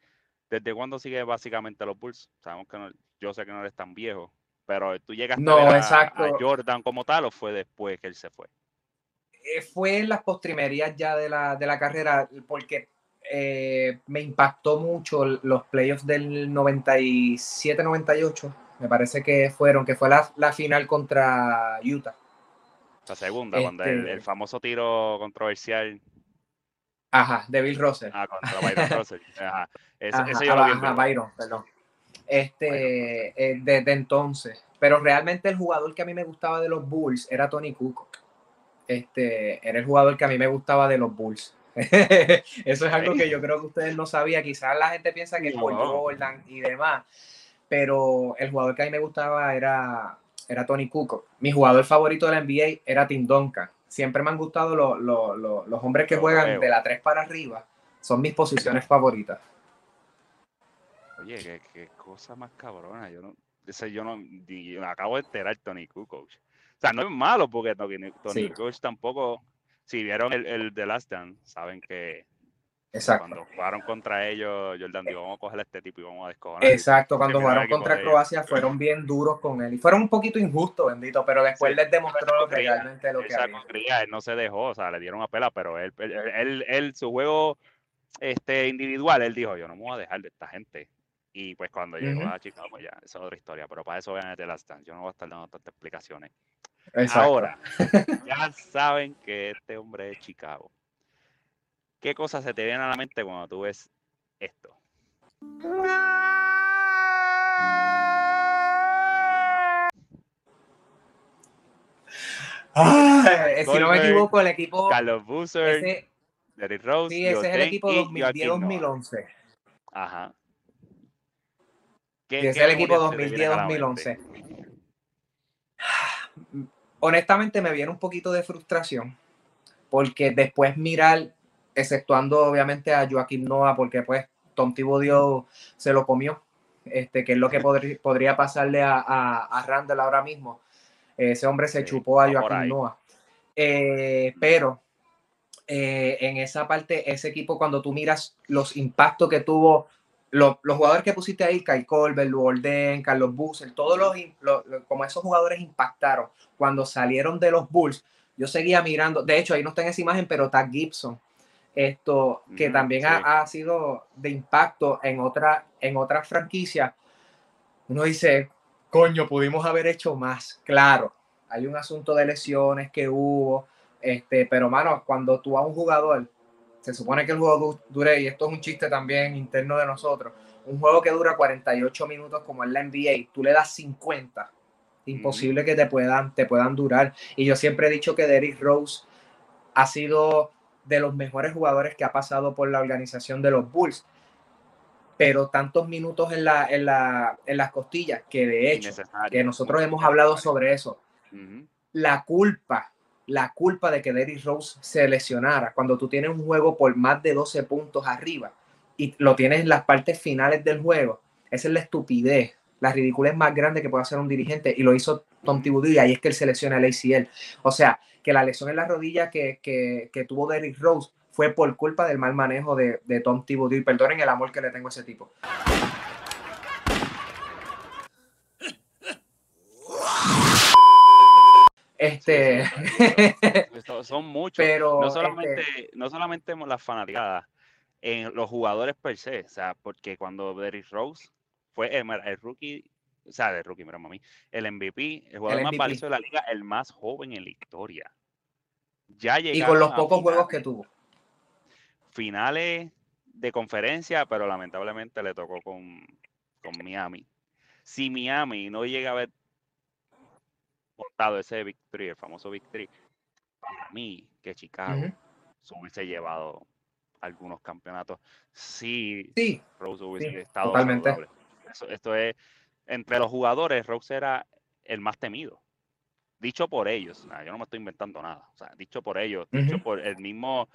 [SPEAKER 3] ¿Desde cuándo sigue básicamente los Bulls? Sabemos que no, yo sé que no eres tan viejo, pero tú llegaste
[SPEAKER 2] No,
[SPEAKER 3] a Jordan como tal o fue después que él se fue?
[SPEAKER 2] Eh, fue en las postrimerías ya de la, de la carrera, porque eh, me impactó mucho los playoffs del 97-98, me parece que fueron, que fue la, la final contra Utah.
[SPEAKER 3] La segunda, cuando el,
[SPEAKER 2] Este-
[SPEAKER 3] el famoso tiro controversial
[SPEAKER 2] Ajá, de Bill Russell.
[SPEAKER 3] ah, contra Byron Russell. Ajá. Ese,
[SPEAKER 2] Ajá,
[SPEAKER 3] ese yo lo vi en
[SPEAKER 2] ajá. Byron, perdón. Este, eh, desde entonces. Pero realmente el jugador que a mí me gustaba de los Bulls era Tony Kukoc. Este, era el jugador que a mí me gustaba de los Bulls. Eso es algo que yo creo que ustedes no sabían. Quizás la gente piensa que es por. Jordan y demás. Pero el jugador que a mí me gustaba era, era Tony Kukoc. Mi jugador favorito de la NBA era Tim Duncan. Siempre me han gustado los, los- los- los hombres que
[SPEAKER 3] Lo
[SPEAKER 2] juegan
[SPEAKER 3] veo.
[SPEAKER 2] de la 3 para arriba. Son mis posiciones favoritas.
[SPEAKER 3] Oye, qué, qué cosa más cabrona. Yo no, ese yo no, ni- me acabo de enterar Tony Kukoc. O sea, no es malo porque Tony, Tony
[SPEAKER 2] Sí.
[SPEAKER 3] Kukoc tampoco, si vieron el, el The Last Dance, saben que
[SPEAKER 2] Exacto.
[SPEAKER 3] cuando jugaron contra ellos, Jordan dijo, vamos a coger a este tipo y vamos a descojonar.
[SPEAKER 2] Exacto, cuando jugaron contra
[SPEAKER 3] ellos.
[SPEAKER 2] Croacia fueron bien duros con él y fueron un poquito injustos, bendito, pero después
[SPEAKER 3] Sí,
[SPEAKER 2] les demostró realmente lo que había.
[SPEAKER 3] cría, él no se dejó, o sea, le dieron a pela, pero él, él, él- él, su juego este, individual, él dijo, yo no me voy a dejar de esta gente. Y pues cuando llegó a Chicago, pues ya, esa es otra historia, pero para eso vean The Last Dance, yo no voy a estar dando tantas explicaciones.
[SPEAKER 2] Exacto.
[SPEAKER 3] Ahora, ya saben que este hombre es Chicago. ¿Qué cosas se te vienen a la mente cuando tú ves esto?
[SPEAKER 2] Si no me equivoco, el equipo.
[SPEAKER 3] Carlos
[SPEAKER 2] Ese,
[SPEAKER 3] Derrick Rose,
[SPEAKER 2] sí, ese es el equipo
[SPEAKER 3] y Joaquín Noah.
[SPEAKER 2] 2010-2011.
[SPEAKER 3] Ajá. ¿Qué-
[SPEAKER 2] Sí, ese es el equipo
[SPEAKER 3] memorias se te vienen a la mente?
[SPEAKER 2] 2010-2011. Honestamente, me viene un poquito de frustración porque después mirar, exceptuando obviamente a Joaquín Noah, porque pues Tom Thibodeau se lo comió, este, que es lo que podri- podría pasarle a, a, a Randall ahora mismo. Ese hombre se
[SPEAKER 3] Sí,
[SPEAKER 2] chupó a Joaquín. Noah. Eh, pero eh, en esa parte, ese equipo, cuando tú miras los impactos que tuvo, lo- los jugadores que pusiste ahí, Kyle Colbert, Lou Orden, Carlos Busser, todos los, como esos jugadores impactaron cuando salieron de los Bulls, yo seguía mirando, de hecho ahí no está en esa imagen, pero está Gibson, esto que
[SPEAKER 3] Ujú,
[SPEAKER 2] también
[SPEAKER 3] sí.
[SPEAKER 2] ha, ha sido de impacto en otra, en otra franquicia. Uno dice, coño, pudimos haber hecho más. Claro, hay un asunto de lesiones que hubo, Este, pero, mano, cuando tú a un jugador, se supone que el juego du- dure, y esto es un chiste también interno de nosotros, un juego que dura 48 minutos como es la NBA, tú le das 50, imposible que te puedan, te puedan durar. Y yo siempre he dicho que Derrick Rose ha sido de los mejores jugadores que ha pasado por la organización de los Bulls. Pero tantos minutos en, la, en, la, en las costillas que de hecho, que nosotros hemos hablado sobre eso, la culpa, la culpa de que Derrick Rose se lesionara cuando tú tienes un juego por más de 12 puntos arriba y lo tienes en las partes finales del juego, esa es la estupidez, la ridiculez más grande que puede hacer un dirigente y lo hizo Tom Thibodeau y ahí es que él se lesiona el ACL. O sea, que la lesión en la rodilla que, que, que tuvo Derrick Rose fue por culpa del mal manejo de, de Tom Thibodeau y perdonen el amor que le tengo a ese tipo. Este,
[SPEAKER 3] Son muchos.
[SPEAKER 2] pero
[SPEAKER 3] no
[SPEAKER 2] este,
[SPEAKER 3] solamente, no solamente las fanaticadas, en los jugadores per se. O sea, porque cuando Derrick Rose fue el, el rookie, o sea, el rookie, mira, mami, el MVP, el jugador más
[SPEAKER 2] MVP.
[SPEAKER 3] valioso de la liga, el más joven en la historia. Ya
[SPEAKER 2] y
[SPEAKER 3] llegaron
[SPEAKER 2] con los pocos juegos que tuvo.
[SPEAKER 3] finales de conferencia, pero lamentablemente le tocó con, con Miami. Si Miami no llega a haber montado ese victory, el famoso victory, para mí que Chicago
[SPEAKER 2] Ujú.
[SPEAKER 3] se hubiese llevado algunos campeonatos si
[SPEAKER 2] Sí,
[SPEAKER 3] Rose hubiese
[SPEAKER 2] sí,
[SPEAKER 3] estado
[SPEAKER 2] totalmente.
[SPEAKER 3] saludable. Eso- esto es, entre los jugadores, Rose era el más temido. Dicho por ellos, yo no me estoy inventando nada. O sea, dicho por ellos, dicho por el mismo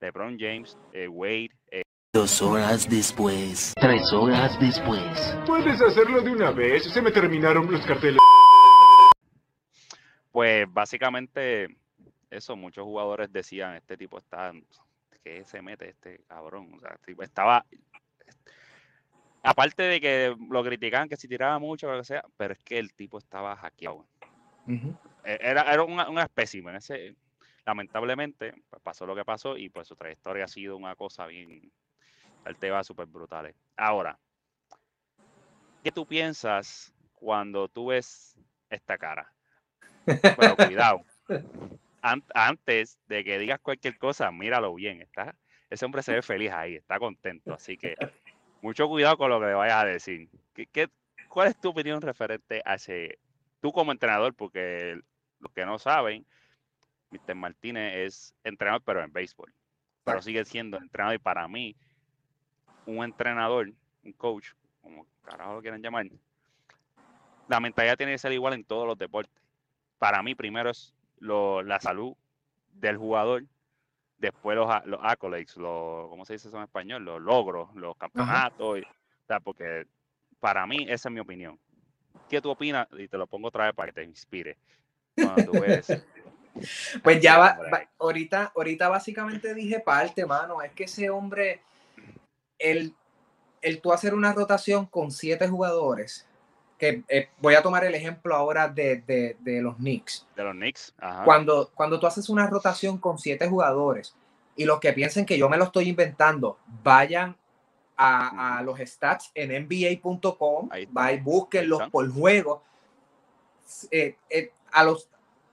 [SPEAKER 3] LeBron James, eh, Wade, eh,
[SPEAKER 10] Dos horas después. Tres horas después.
[SPEAKER 11] Puedes hacerlo de una vez. Se me terminaron los carteles.
[SPEAKER 3] Pues básicamente eso, muchos jugadores decían, este tipo está, ¿qué se mete este cabrón? O sea, tipo, estaba, aparte de que lo criticaban que si tiraba mucho o lo que sea, pero es que el tipo estaba hackeado. E- Era, era un, un espécimen, ese, lamentablemente pues, pasó lo que pasó y pues su trayectoria ha sido una cosa bien, el tema súper brutales. Ahora, ¿qué tú piensas cuando tú ves esta cara? Pero cuidado. An- antes de que digas cualquier cosa, míralo bien. Está, ese hombre se ve feliz ahí, está contento. Así que mucho cuidado con lo que le vayas a decir. ¿Qué, qué- cuál es tu opinión referente a ese, tú como entrenador? Porque los que no saben, Mr. Martínez es entrenador, pero en béisbol. Pero sigue siendo entrenador y para mí, un entrenador, un coach, como carajo lo quieran llamar, la mentalidad tiene que ser igual en todos los deportes. Para mí, primero es lo- la salud del jugador, después los, los accolades, los, ¿cómo se dice eso en español? Los logros, los campeonatos. y- o sea, porque para mí, esa es mi opinión. ¿Qué tú opinas? Y te lo pongo otra vez para que te inspire. Cuando tú ves.
[SPEAKER 2] Pues ya va, va- ahorita, ahorita básicamente dije parte, mano. Es que ese hombre, el, el tú hacer una rotación con siete jugadores, que eh, voy a tomar el ejemplo ahora de, de- de los Knicks.
[SPEAKER 3] De los Knicks. Ajá.
[SPEAKER 2] Cuando, cuando tú haces una rotación con siete jugadores y los que piensen que yo me lo estoy inventando, vayan a, a los stats en NBA.com, búsquenlos por juego. Eh, eh, a los,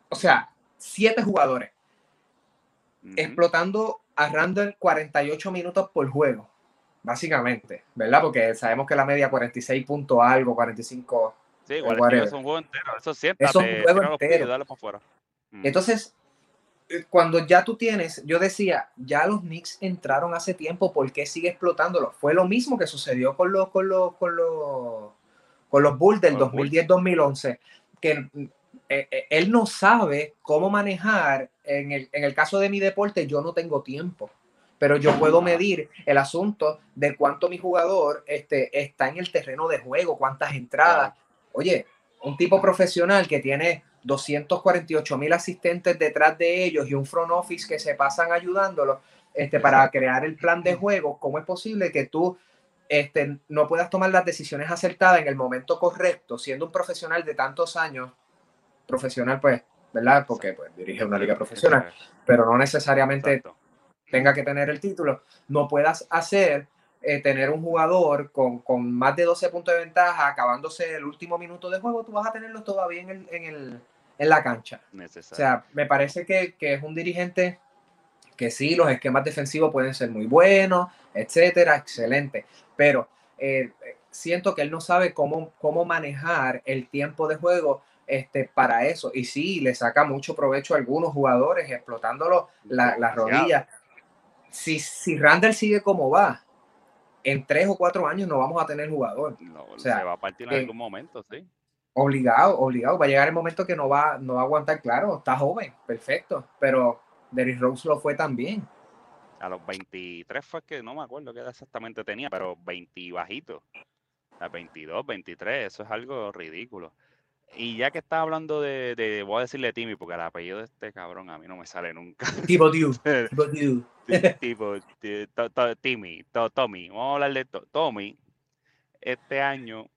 [SPEAKER 2] o sea, siete jugadores explotando a Randall 48 minutos por juego, básicamente, ¿verdad? Porque sabemos que la media 46 punto algo, 45.
[SPEAKER 3] Sí,
[SPEAKER 2] eh,
[SPEAKER 3] igual es un juego entero. Eso siéntate,
[SPEAKER 2] Eso es un juego
[SPEAKER 3] pies y
[SPEAKER 2] entero.
[SPEAKER 3] dale para afuera. Mm.
[SPEAKER 2] Entonces, eh, cuando ya tú tienes, yo decía, ya los Knicks entraron hace tiempo, ¿por qué sigue explotándolo? Fue lo mismo que sucedió con los, con los, con los, con los Bulls del
[SPEAKER 3] Con los Bulls.
[SPEAKER 2] 2010-2011, que eh, eh, él no sabe cómo manejar, en el, en el caso de mi deporte, yo no tengo tiempo, pero yo puedo medir el asunto de cuánto mi jugador este, está en el terreno de juego, cuántas entradas. Oye, un tipo profesional que tiene 248 mil asistentes detrás de ellos y un front office que se pasan ayudándolo este, para crear el plan de juego, ¿cómo es posible que tú este, no puedas tomar las decisiones acertadas en el momento correcto, siendo un profesional de tantos años, profesional pues, ¿verdad? Porque pues dirige una liga profesional, pero no necesariamente tenga que tener el título, no puedas hacer eh, tener un jugador con, con más de 12 puntos de ventaja acabándose el último minuto de juego, tú vas a tenerlo todavía en el, en el, en la cancha. O sea, me parece que, que es un dirigente que sí, los esquemas defensivos pueden ser muy buenos, etcétera, excelente, pero eh, siento que él no sabe cómo, cómo manejar el tiempo de juego este, para eso. Y sí, le saca mucho provecho a algunos jugadores, explotándolo la- las rodillas. Si, si Randall sigue como va, en tres o cuatro años no vamos a tener jugador.
[SPEAKER 3] No,
[SPEAKER 2] o sea,
[SPEAKER 3] se va a partir en
[SPEAKER 2] eh,
[SPEAKER 3] algún momento, sí.
[SPEAKER 2] Obligado, obligado. Va a llegar el momento que no va, no va a aguantar, claro, está joven, perfecto, pero Derrick Rose lo fue también.
[SPEAKER 3] A los 23 fue que no me acuerdo qué edad exactamente tenía, pero 20 bajito. A 22, 23, eso es algo ridículo. Y ya que estás hablando de, de- voy a decirle Timmy, porque el apellido de este cabrón a mí no me sale nunca.
[SPEAKER 2] Tipo tipo
[SPEAKER 3] tipo to- Timmy, to- Tommy, vamos a hablar de to- Tommy. Este año,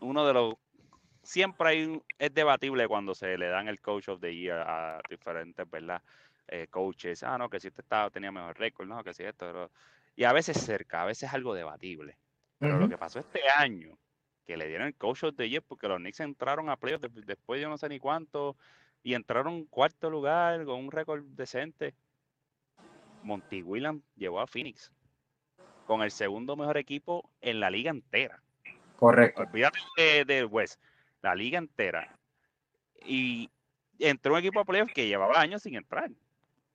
[SPEAKER 3] uno de los, siempre hay, es debatible cuando se le dan el Coach of the Year a diferentes, ¿verdad? Eh, coaches, ah, no, que si este estaba, tenía mejor récord, no, que si esto, pero- y a veces cerca, a veces es algo debatible. Pero lo que pasó este año, que le dieron el Coach of the Year porque los Knicks entraron a playoffs de- después de yo no sé ni cuánto y entraron cuarto lugar con un récord decente. Monty Williams llevó a Phoenix con el segundo mejor equipo en la liga entera.
[SPEAKER 2] Correcto.
[SPEAKER 3] Olvídate de, de West, la liga entera. Y entró un equipo a playoffs que llevaba años sin entrar.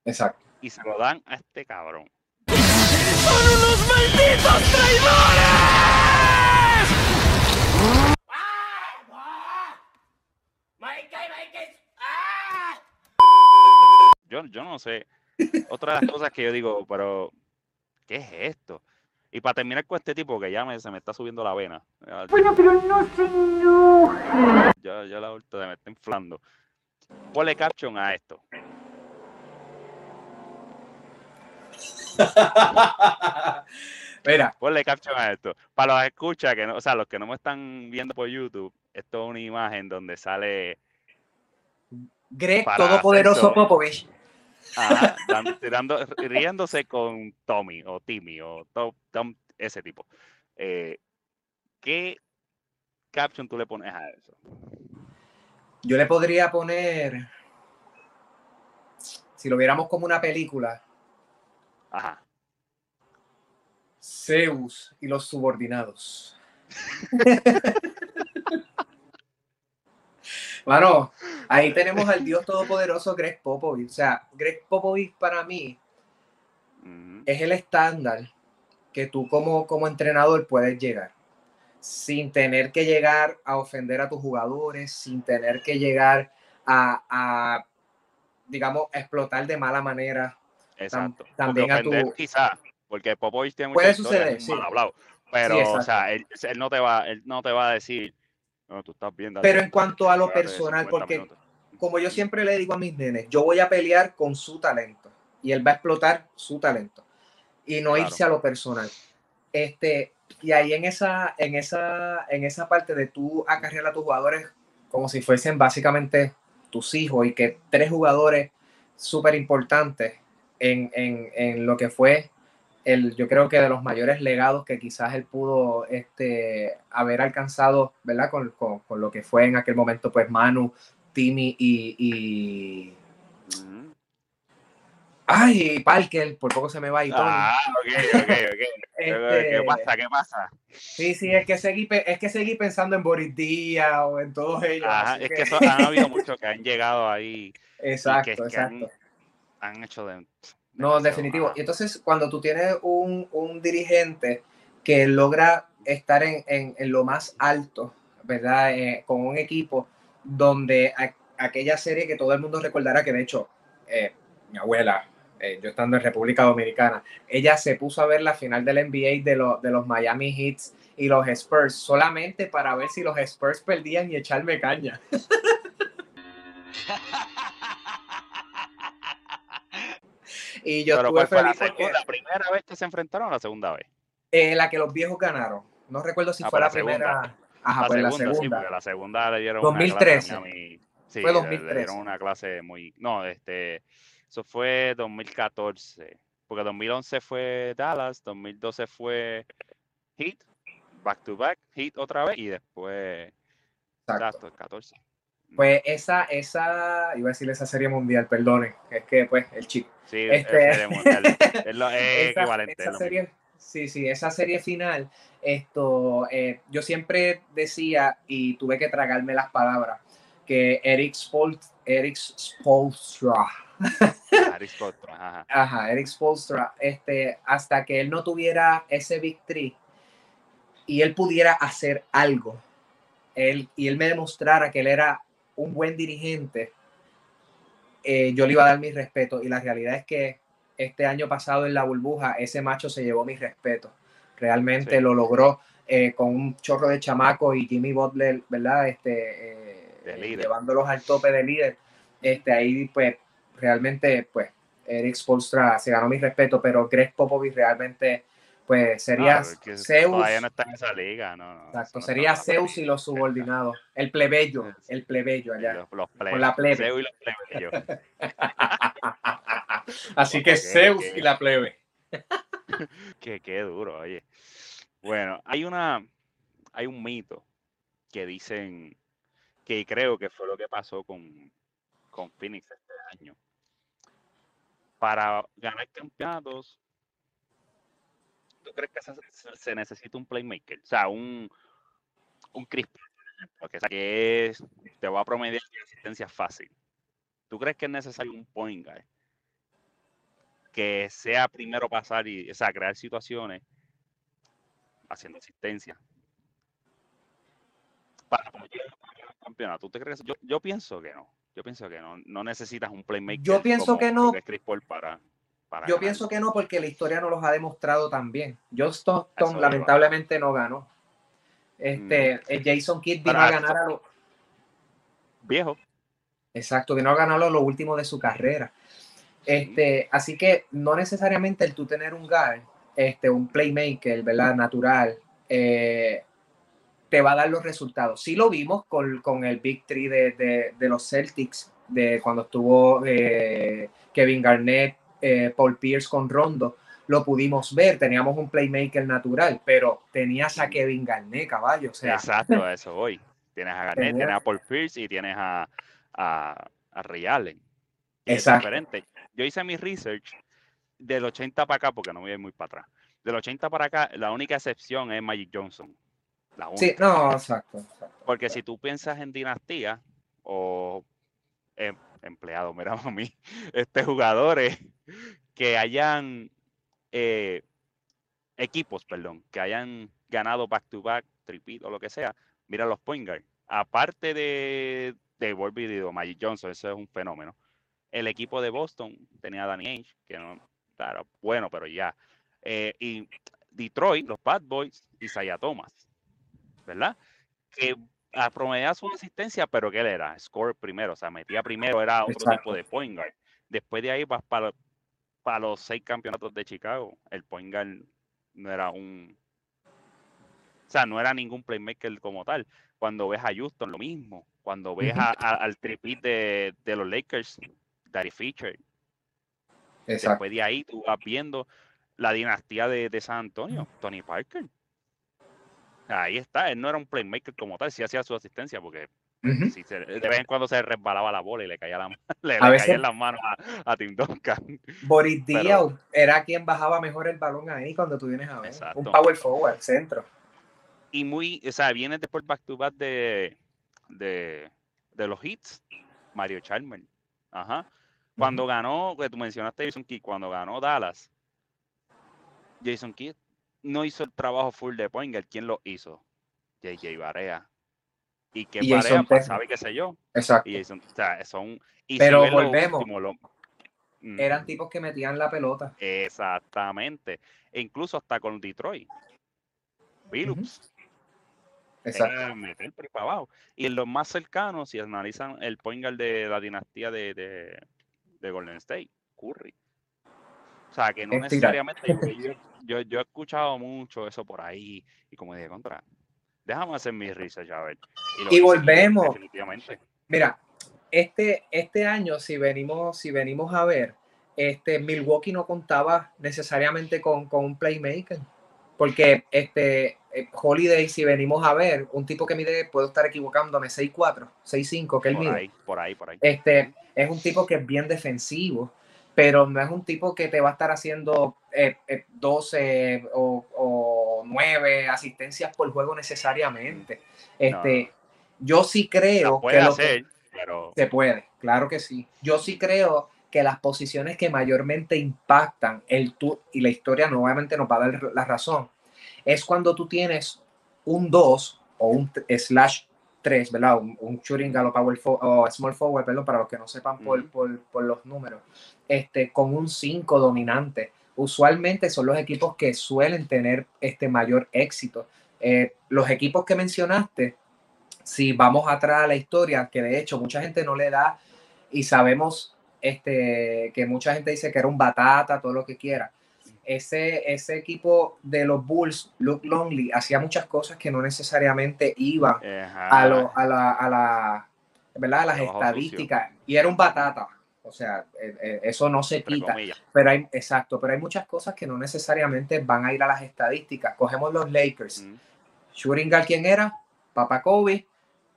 [SPEAKER 2] Exacto.
[SPEAKER 3] Y se lo dan a este cabrón.
[SPEAKER 5] ¡Son unos malditos traidores!
[SPEAKER 3] Yo, yo no sé. Otra de las cosas que yo digo, pero ¿qué es esto? Y para terminar con este tipo que ya me, se me está subiendo la vena.
[SPEAKER 12] Bueno, pero no se enoje.
[SPEAKER 3] ya, ya la vuelta me está inflando. Ponle caption a esto.
[SPEAKER 2] Mira,
[SPEAKER 3] Ponle caption a esto. Para los escucha que no, o sea, los que no me están viendo por YouTube, esto es una imagen donde sale
[SPEAKER 2] Greg Todopoderoso. Popovich.
[SPEAKER 3] Ajá, dan- tirando, riéndose con Tommy o Timmy o Tom, Tom- ese tipo. Eh, ¿Qué caption tú le pones a eso?
[SPEAKER 2] Yo le podría poner, si lo viéramos como una película,
[SPEAKER 3] Ajá.
[SPEAKER 2] Zeus y los subordinados. Bueno, ahí tenemos al Dios Todopoderoso Greg Popovich. O sea, Greg Popovich para mí es el estándar que tú como, como entrenador puedes llegar. Sin tener que llegar a ofender a tus jugadores, sin tener que llegar a, a, digamos, explotar de mala manera.
[SPEAKER 3] Exacto.
[SPEAKER 2] También a tu-
[SPEAKER 3] quizá, porque Popovich tiene
[SPEAKER 2] Puede
[SPEAKER 3] mucha historia,
[SPEAKER 2] suceder, sí.
[SPEAKER 3] mal hablado. Pero, o sea, él, él no te va, él no te va a decir, no, tú estás bien. dale,
[SPEAKER 2] Pero en cuanto a lo personal,
[SPEAKER 3] 50
[SPEAKER 2] porque
[SPEAKER 3] minutos".
[SPEAKER 2] como yo siempre le digo a mis nenes, yo voy a pelear con su talento y él va a explotar su talento y no
[SPEAKER 3] Claro.
[SPEAKER 2] irse a lo personal. Este, y ahí en esa, en esa, en esa parte de tú acarrear a tus jugadores como si fuesen básicamente tus hijos y que tres jugadores súper importantes en, en, en lo que fue el, yo creo que de los mayores legados que quizás él pudo este, haber alcanzado, ¿verdad? Con, con, con lo que fue en aquel momento, pues Manu, Timmy y, y... Ay, Parker, por poco se me va y Tony.
[SPEAKER 3] Ah, ok, ok, ok. ¿Qué
[SPEAKER 2] Este,
[SPEAKER 3] pasa? ¿Qué pasa?
[SPEAKER 2] Sí, sí, es que seguí, es que seguí pensando en Boris Díaz o en todos ellos.
[SPEAKER 3] Ajá, es
[SPEAKER 2] que-
[SPEAKER 3] que eso, han habido muchos que han llegado ahí
[SPEAKER 2] Exacto,
[SPEAKER 3] y que, que
[SPEAKER 2] exacto.
[SPEAKER 3] han, han hecho de.
[SPEAKER 2] No, definitivo. Y entonces, cuando tú tienes un, un dirigente que logra estar en, en- en lo más alto, ¿verdad? Eh, con un equipo donde a- aquella serie que todo el mundo recordará, que de hecho, eh, mi abuela, eh, yo estando en República Dominicana, ella se puso a ver la final del NBA de, los de los Miami Heats y los Spurs solamente para ver si los Spurs perdían y echarme caña. y yo
[SPEAKER 3] Pero
[SPEAKER 2] estuve
[SPEAKER 3] ¿cuál fue la,
[SPEAKER 2] feliz porque
[SPEAKER 3] segunda, la primera vez que se enfrentaron o la segunda vez?
[SPEAKER 2] eh, la que los viejos ganaron. No recuerdo si
[SPEAKER 3] Ah,
[SPEAKER 2] fue la
[SPEAKER 3] la segunda.
[SPEAKER 2] primera. Ajá, pues la
[SPEAKER 3] sí,
[SPEAKER 2] segunda.
[SPEAKER 3] porque la segunda le dieron
[SPEAKER 2] 2013.
[SPEAKER 3] una clase a. Sí,
[SPEAKER 2] Fue
[SPEAKER 3] le- Le
[SPEAKER 2] 2013.
[SPEAKER 3] dieron una clase muy. No, este. Eso fue 2014. Porque 2011 fue Dallas, 2012 fue Heat, back to back, Heat otra vez y después.
[SPEAKER 2] Exacto.
[SPEAKER 3] Exacto, el 14.
[SPEAKER 2] Pues esa, esa, iba a decir esa serie mundial, perdonen, es que pues el chico.
[SPEAKER 3] Sí,
[SPEAKER 2] Este-
[SPEAKER 3] es, serie mundial, es lo- es
[SPEAKER 2] Esa-
[SPEAKER 3] equivalente.
[SPEAKER 2] esa serie, sí, sí, esa serie final, esto, eh, yo siempre decía y tuve que tragarme las palabras que Eric Spolt, Eric Spoelstra,
[SPEAKER 3] Harry Potter, ajá.
[SPEAKER 2] ajá, Eric Spoelstra, este, hasta que él no tuviera ese victory y él pudiera hacer algo, él, y él me demostrara que él era un buen dirigente, eh, yo le iba a dar mi respeto. Y la realidad es que este año pasado en la burbuja, ese macho se llevó mi respeto. Realmente
[SPEAKER 3] Sí.
[SPEAKER 2] lo logró eh, con un chorro de chamaco y Jimmy Butler, ¿verdad? Este, eh, llevándolos al tope de líder. Este, ahí, pues, realmente, pues, Eric Spolstra se ganó mi respeto, pero Greg Popovich realmente, pues, sería
[SPEAKER 3] porque
[SPEAKER 2] Zeus.
[SPEAKER 3] Todavía no está en esa liga, no. no,
[SPEAKER 2] Exacto,
[SPEAKER 3] no
[SPEAKER 2] sería Zeus y los subordinados. El plebeyo, el plebeyo allá.
[SPEAKER 3] Los, los
[SPEAKER 2] Con la plebe.
[SPEAKER 3] Zeus y los plebeyos.
[SPEAKER 2] Así que Zeus y la plebe.
[SPEAKER 3] que qué duro, oye. Bueno, hay una, hay un mito que dicen que creo que fue lo que pasó con, con Phoenix este año. Para ganar campeonatos, ¿tú crees que se, necesita un playmaker? O sea, un, un Chris Paul, por ejemplo, que, es, te va a promediar asistencia fácil. ¿Tú crees que es necesario un point guy? que sea primero pasar y, o sea, crear situaciones haciendo asistencia para campeonato. ¿Tú te crees? Yo, yo pienso que no. Yo pienso que no. No necesitas un playmaker.
[SPEAKER 2] Yo pienso
[SPEAKER 3] como
[SPEAKER 2] que no.
[SPEAKER 3] es Chris Paul para, para
[SPEAKER 2] Yo
[SPEAKER 3] ganar.
[SPEAKER 2] pienso que no, porque la historia no los ha demostrado tan bien. John Stockton lamentablemente no ganó. Este, eh, Jason Kidd vino a ganar a lo,
[SPEAKER 3] Viejo.
[SPEAKER 2] exacto, vino a ganarlo lo último de su carrera. Este, así que no necesariamente el tú tener un guard, este, un playmaker, ¿verdad? Natural, eh, te va a dar los resultados. Sí lo vimos con, con el Big Three de, de- de los Celtics, de cuando estuvo eh, Kevin Garnett, eh, Paul Pierce con Rondo, lo pudimos ver, teníamos un playmaker natural, pero tenías a Kevin Garnett, caballo, o sea,
[SPEAKER 3] Exacto, a eso voy. Tienes a Garnett, tienes a Paul Pierce y tienes a, a, a Ray Allen. Y es
[SPEAKER 2] Exacto.
[SPEAKER 3] diferente. Yo hice mi research del 80 para acá, porque no voy a ir muy para atrás. Del 80 para acá, la única excepción es Magic Johnson. La
[SPEAKER 2] sí,
[SPEAKER 3] única.
[SPEAKER 2] no, exacto, exacto.
[SPEAKER 3] Porque si tú piensas en dinastía o empleados, mira a mí, este, jugadores que hayan eh, equipos, perdón, que hayan ganado back to back, tripit o lo que sea, mira los point guard. Aparte de, de vuelvo y digo, Magic Johnson, eso es un fenómeno. El equipo de Boston tenía a Danny Ainge, que no, claro, bueno, pero ya. Eh, y Detroit, los Bad Boys, Isaiah Thomas, ¿verdad? Que a promediar su asistencia, pero que él era score primero, o sea, metía primero, era otro
[SPEAKER 2] Exacto.
[SPEAKER 3] tipo de point guard. Después de ahí vas para, para los seis campeonatos de Chicago. El point guard no era un. O sea, no era ningún playmaker como tal. Cuando ves a Houston, lo mismo. Cuando ves a- a- al tripit de, de los Lakers, Daddy Fisher.
[SPEAKER 2] Exacto.
[SPEAKER 3] Después de ahí tú vas viendo la dinastía de, de San Antonio, Tony Parker. Ahí está, él no era un playmaker como tal, sí hacía su asistencia porque
[SPEAKER 2] Ujú.
[SPEAKER 3] sí se- de vez en cuando se resbalaba la bola y le caía, la, le,
[SPEAKER 2] A
[SPEAKER 3] le
[SPEAKER 2] veces-
[SPEAKER 3] caía en las manos a, a Tim Duncan.
[SPEAKER 2] Boris Díaz era quien bajaba mejor el balón ahí cuando tú vienes a ver.
[SPEAKER 3] Exacto.
[SPEAKER 2] Un power forward, centro.
[SPEAKER 3] Y muy, o sea, viene después back to back de, de, de los hits, Mario Chalmers. Ajá. Cuando ganó, que tú mencionaste Jason Kidd, cuando ganó Dallas, Jason Kidd no hizo el trabajo full de point guard. ¿Quién lo hizo? JJ Barea. Y que
[SPEAKER 2] Y
[SPEAKER 3] Barea pasaba y qué sé yo.
[SPEAKER 2] Exacto.
[SPEAKER 3] Y Jason, o sea, son. Y
[SPEAKER 2] Pero volvemos.
[SPEAKER 3] último, lo- Ujú.
[SPEAKER 2] Eran tipos que metían la pelota.
[SPEAKER 3] Exactamente. E incluso hasta con Detroit. Billups.
[SPEAKER 2] Exacto.
[SPEAKER 3] era meter por para abajo. Y en los más cercanos, si analizan el point guard de la dinastía de, de, de Golden State, Curry. O sea, que no necesariamente. Yo, yo, he escuchado mucho eso por ahí. Y como dije, contra. Déjame hacer mi research a ver.
[SPEAKER 2] Y volvemos.
[SPEAKER 3] Definitivamente.
[SPEAKER 2] Mira, este, este año, si venimos, si venimos a ver, este, Milwaukee no contaba necesariamente con, con un playmaker. Porque este, eh, Holiday, si venimos a ver, un tipo que mide, puedo estar equivocándome, 6'4, 6'5, que él
[SPEAKER 3] por
[SPEAKER 2] mide.
[SPEAKER 3] ahí, por ahí, por ahí.
[SPEAKER 2] Este, es un tipo que es bien defensivo, pero no es un tipo que te va a estar haciendo eh, eh, 12 o, o 9 asistencias por juego necesariamente. Este, Yo sí creo
[SPEAKER 3] puede
[SPEAKER 2] que, lo
[SPEAKER 3] hacer,
[SPEAKER 2] que
[SPEAKER 3] pero
[SPEAKER 2] se puede, claro que sí. Yo sí creo que las posiciones que mayormente impactan el tour y la historia nuevamente nos va a dar la razón, es cuando tú tienes un 2 o un slash 3, ¿verdad? Un, un shooting guard o, power o small forward, perdón, para los que no sepan por, por los números, este, con un 5 dominante. Usualmente son los equipos que suelen tener este mayor éxito. Eh, los equipos que mencionaste, si vamos atrás a la historia, que de hecho mucha gente no le da y sabemos este, que mucha gente dice que era un batata, todo lo que quiera. Ese, ese equipo de los Bulls, Luke Longley, hacía muchas cosas que no necesariamente iban a, lo- a, la, a, la- ¿verdad? a las estadísticas. Y era un batata. O sea, eh, eh, eso no se quita. Pero hay, exacto, pero hay muchas cosas que no necesariamente van a ir a las estadísticas. Cogemos los Lakers. Shooting guard, ¿quién era? Papa Kobe.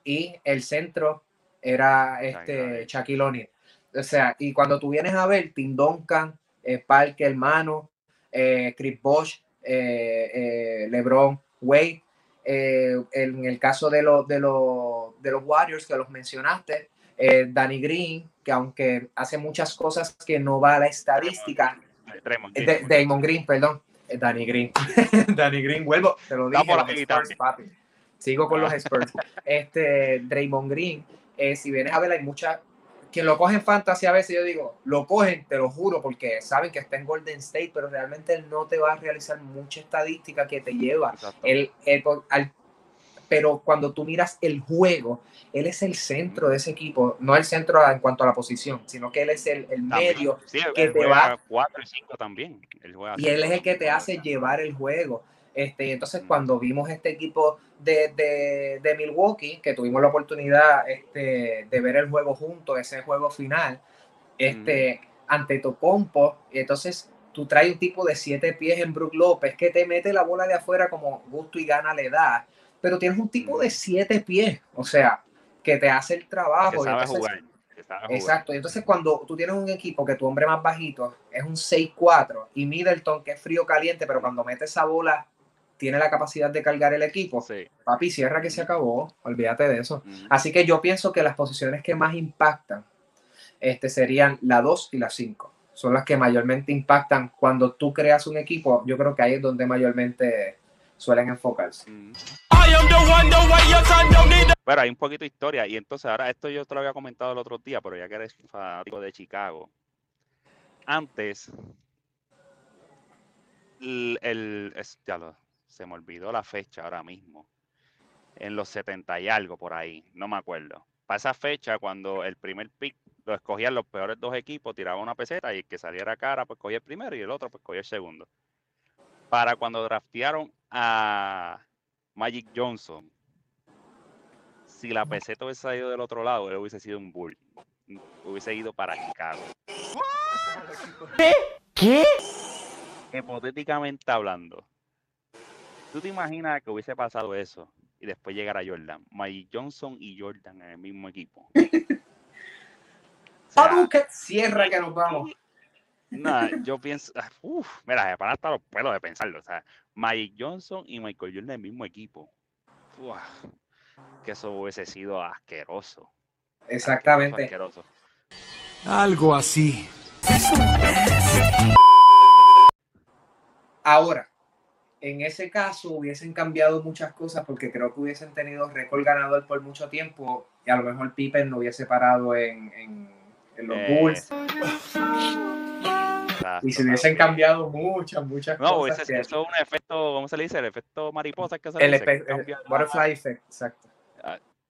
[SPEAKER 2] Y el centro era este. Shaquille O'Neal. O sea, y cuando tú vienes a ver Tim Duncan, eh, Parker, hermano, eh, Chris Bosh, eh, LeBron, Wade, en el caso de, los de, los de los Warriors que los mencionaste, eh, Danny Green, que aunque hace muchas cosas que no va a la estadística,
[SPEAKER 3] Draymond
[SPEAKER 2] eh,
[SPEAKER 3] Green.
[SPEAKER 2] de- Damon Green, perdón. Eh, Danny Green. Danny Green, vuelvo, te lo dije. los Spurs, papi. Sigo con los
[SPEAKER 3] Ah.
[SPEAKER 2] Spurs. Este, Draymond Green, eh, si vienes a ver, hay muchas. Quien lo cogen fantasy a veces, yo digo, lo cogen, te lo juro, porque saben que está en Golden State, pero realmente él no te va a realizar mucha estadística que te lleva. Él, él al- pero cuando tú miras el juego, él es el centro de ese equipo, no el centro en cuanto a la posición, sino que él es el, el medio
[SPEAKER 3] Sí, él
[SPEAKER 2] que te
[SPEAKER 3] juega
[SPEAKER 2] va
[SPEAKER 3] 4 y 5 también. Él juega
[SPEAKER 2] y él es el que te hace llevar el juego. Este, entonces,
[SPEAKER 3] Mm.
[SPEAKER 2] cuando vimos este equipo de, de, de Milwaukee, que tuvimos la oportunidad este, de ver el juego juntos, ese juego final, este, ante Tocompo, entonces tú traes un tipo de siete pies en Brook López que te mete la bola de afuera como gusto y gana le da, pero tienes un tipo
[SPEAKER 3] Mm.
[SPEAKER 2] de siete pies, o sea, que te hace el trabajo.
[SPEAKER 3] Que
[SPEAKER 2] y
[SPEAKER 3] sabe
[SPEAKER 2] entonces-
[SPEAKER 3] jugar. que sabe jugar.
[SPEAKER 2] Exacto, y entonces cuando tú tienes un equipo que tu hombre más bajito es un 6-4 y Middleton que es frío caliente, pero cuando mete esa bola tiene la capacidad de cargar el equipo,
[SPEAKER 3] Sí.
[SPEAKER 2] papi, cierra que se acabó, olvídate de eso.
[SPEAKER 3] Ujú.
[SPEAKER 2] Así que yo pienso que las posiciones que más impactan este, serían la 2 y la 5. Son las que mayormente impactan cuando tú creas un equipo. Yo creo que ahí es donde mayormente suelen enfocarse.
[SPEAKER 5] Need
[SPEAKER 3] Pero hay un poquito de historia. Y entonces ahora esto yo te lo había comentado el otro día, pero ya que eres fanático de Chicago. Antes, el, el- es- ya lo- se me olvidó la fecha ahora mismo. En los 70 y algo por ahí, no me acuerdo. Para esa fecha, cuando el primer pick lo escogían los peores dos equipos, tiraban una peseta y el que saliera cara, pues cogía el primero y el otro, pues cogía el segundo. Para cuando draftearon a Magic Johnson, si la peseta hubiese salido del otro lado, él hubiese sido un bull. Hubiese ido para Chicago.
[SPEAKER 5] ¿Qué?
[SPEAKER 3] Hipotéticamente hablando, ¿tú te imaginas que hubiese pasado eso y después llegara Jordan? Magic Johnson y Jordan en el mismo equipo. O sea,
[SPEAKER 2] cierra que nos vamos.
[SPEAKER 3] Nah, yo pienso, ah, uf, mira, se paran hasta los pelos de pensarlo. O sea, Magic Johnson y Michael Jordan en el mismo equipo. Uah, que eso hubiese sido asqueroso.
[SPEAKER 2] Exactamente.
[SPEAKER 3] Asqueroso.
[SPEAKER 1] Algo así.
[SPEAKER 2] Ahora, en ese caso hubiesen cambiado muchas cosas porque creo que hubiesen tenido récord ganador por mucho tiempo y a lo mejor Pippen no hubiese parado en, en- en los
[SPEAKER 3] Eh,
[SPEAKER 2] Bulls
[SPEAKER 3] Exacto,
[SPEAKER 2] y se hubiesen cambiado muchas, muchas
[SPEAKER 3] No,
[SPEAKER 2] cosas. que-
[SPEAKER 3] eso es un efecto, ¿cómo se le dice? El efecto mariposa que se le
[SPEAKER 2] el
[SPEAKER 3] dice,
[SPEAKER 2] el butterfly effect, exacto.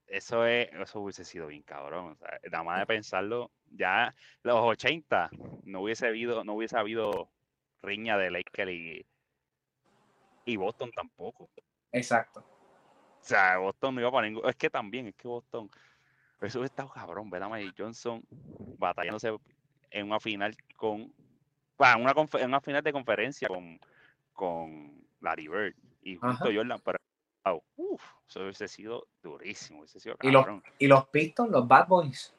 [SPEAKER 3] Eso es, eso hubiese sido bien cabrón. O sea, nada más de pensarlo, ya los 80 no hubiese habido, no hubiese habido riña de Lakers y, y Boston tampoco.
[SPEAKER 2] Exacto.
[SPEAKER 3] O sea, Boston no iba para ningún. Es que también, es que Boston. Eso hubiese estado cabrón, ¿verdad? Magic Johnson batallándose en una final con. En una, una final de conferencia con, con Larry Bird. y justo. Jordan, pero wow, uf, eso hubiese sido durísimo, hubiese sido
[SPEAKER 2] Y los, y los Pistons, los Bad Boys.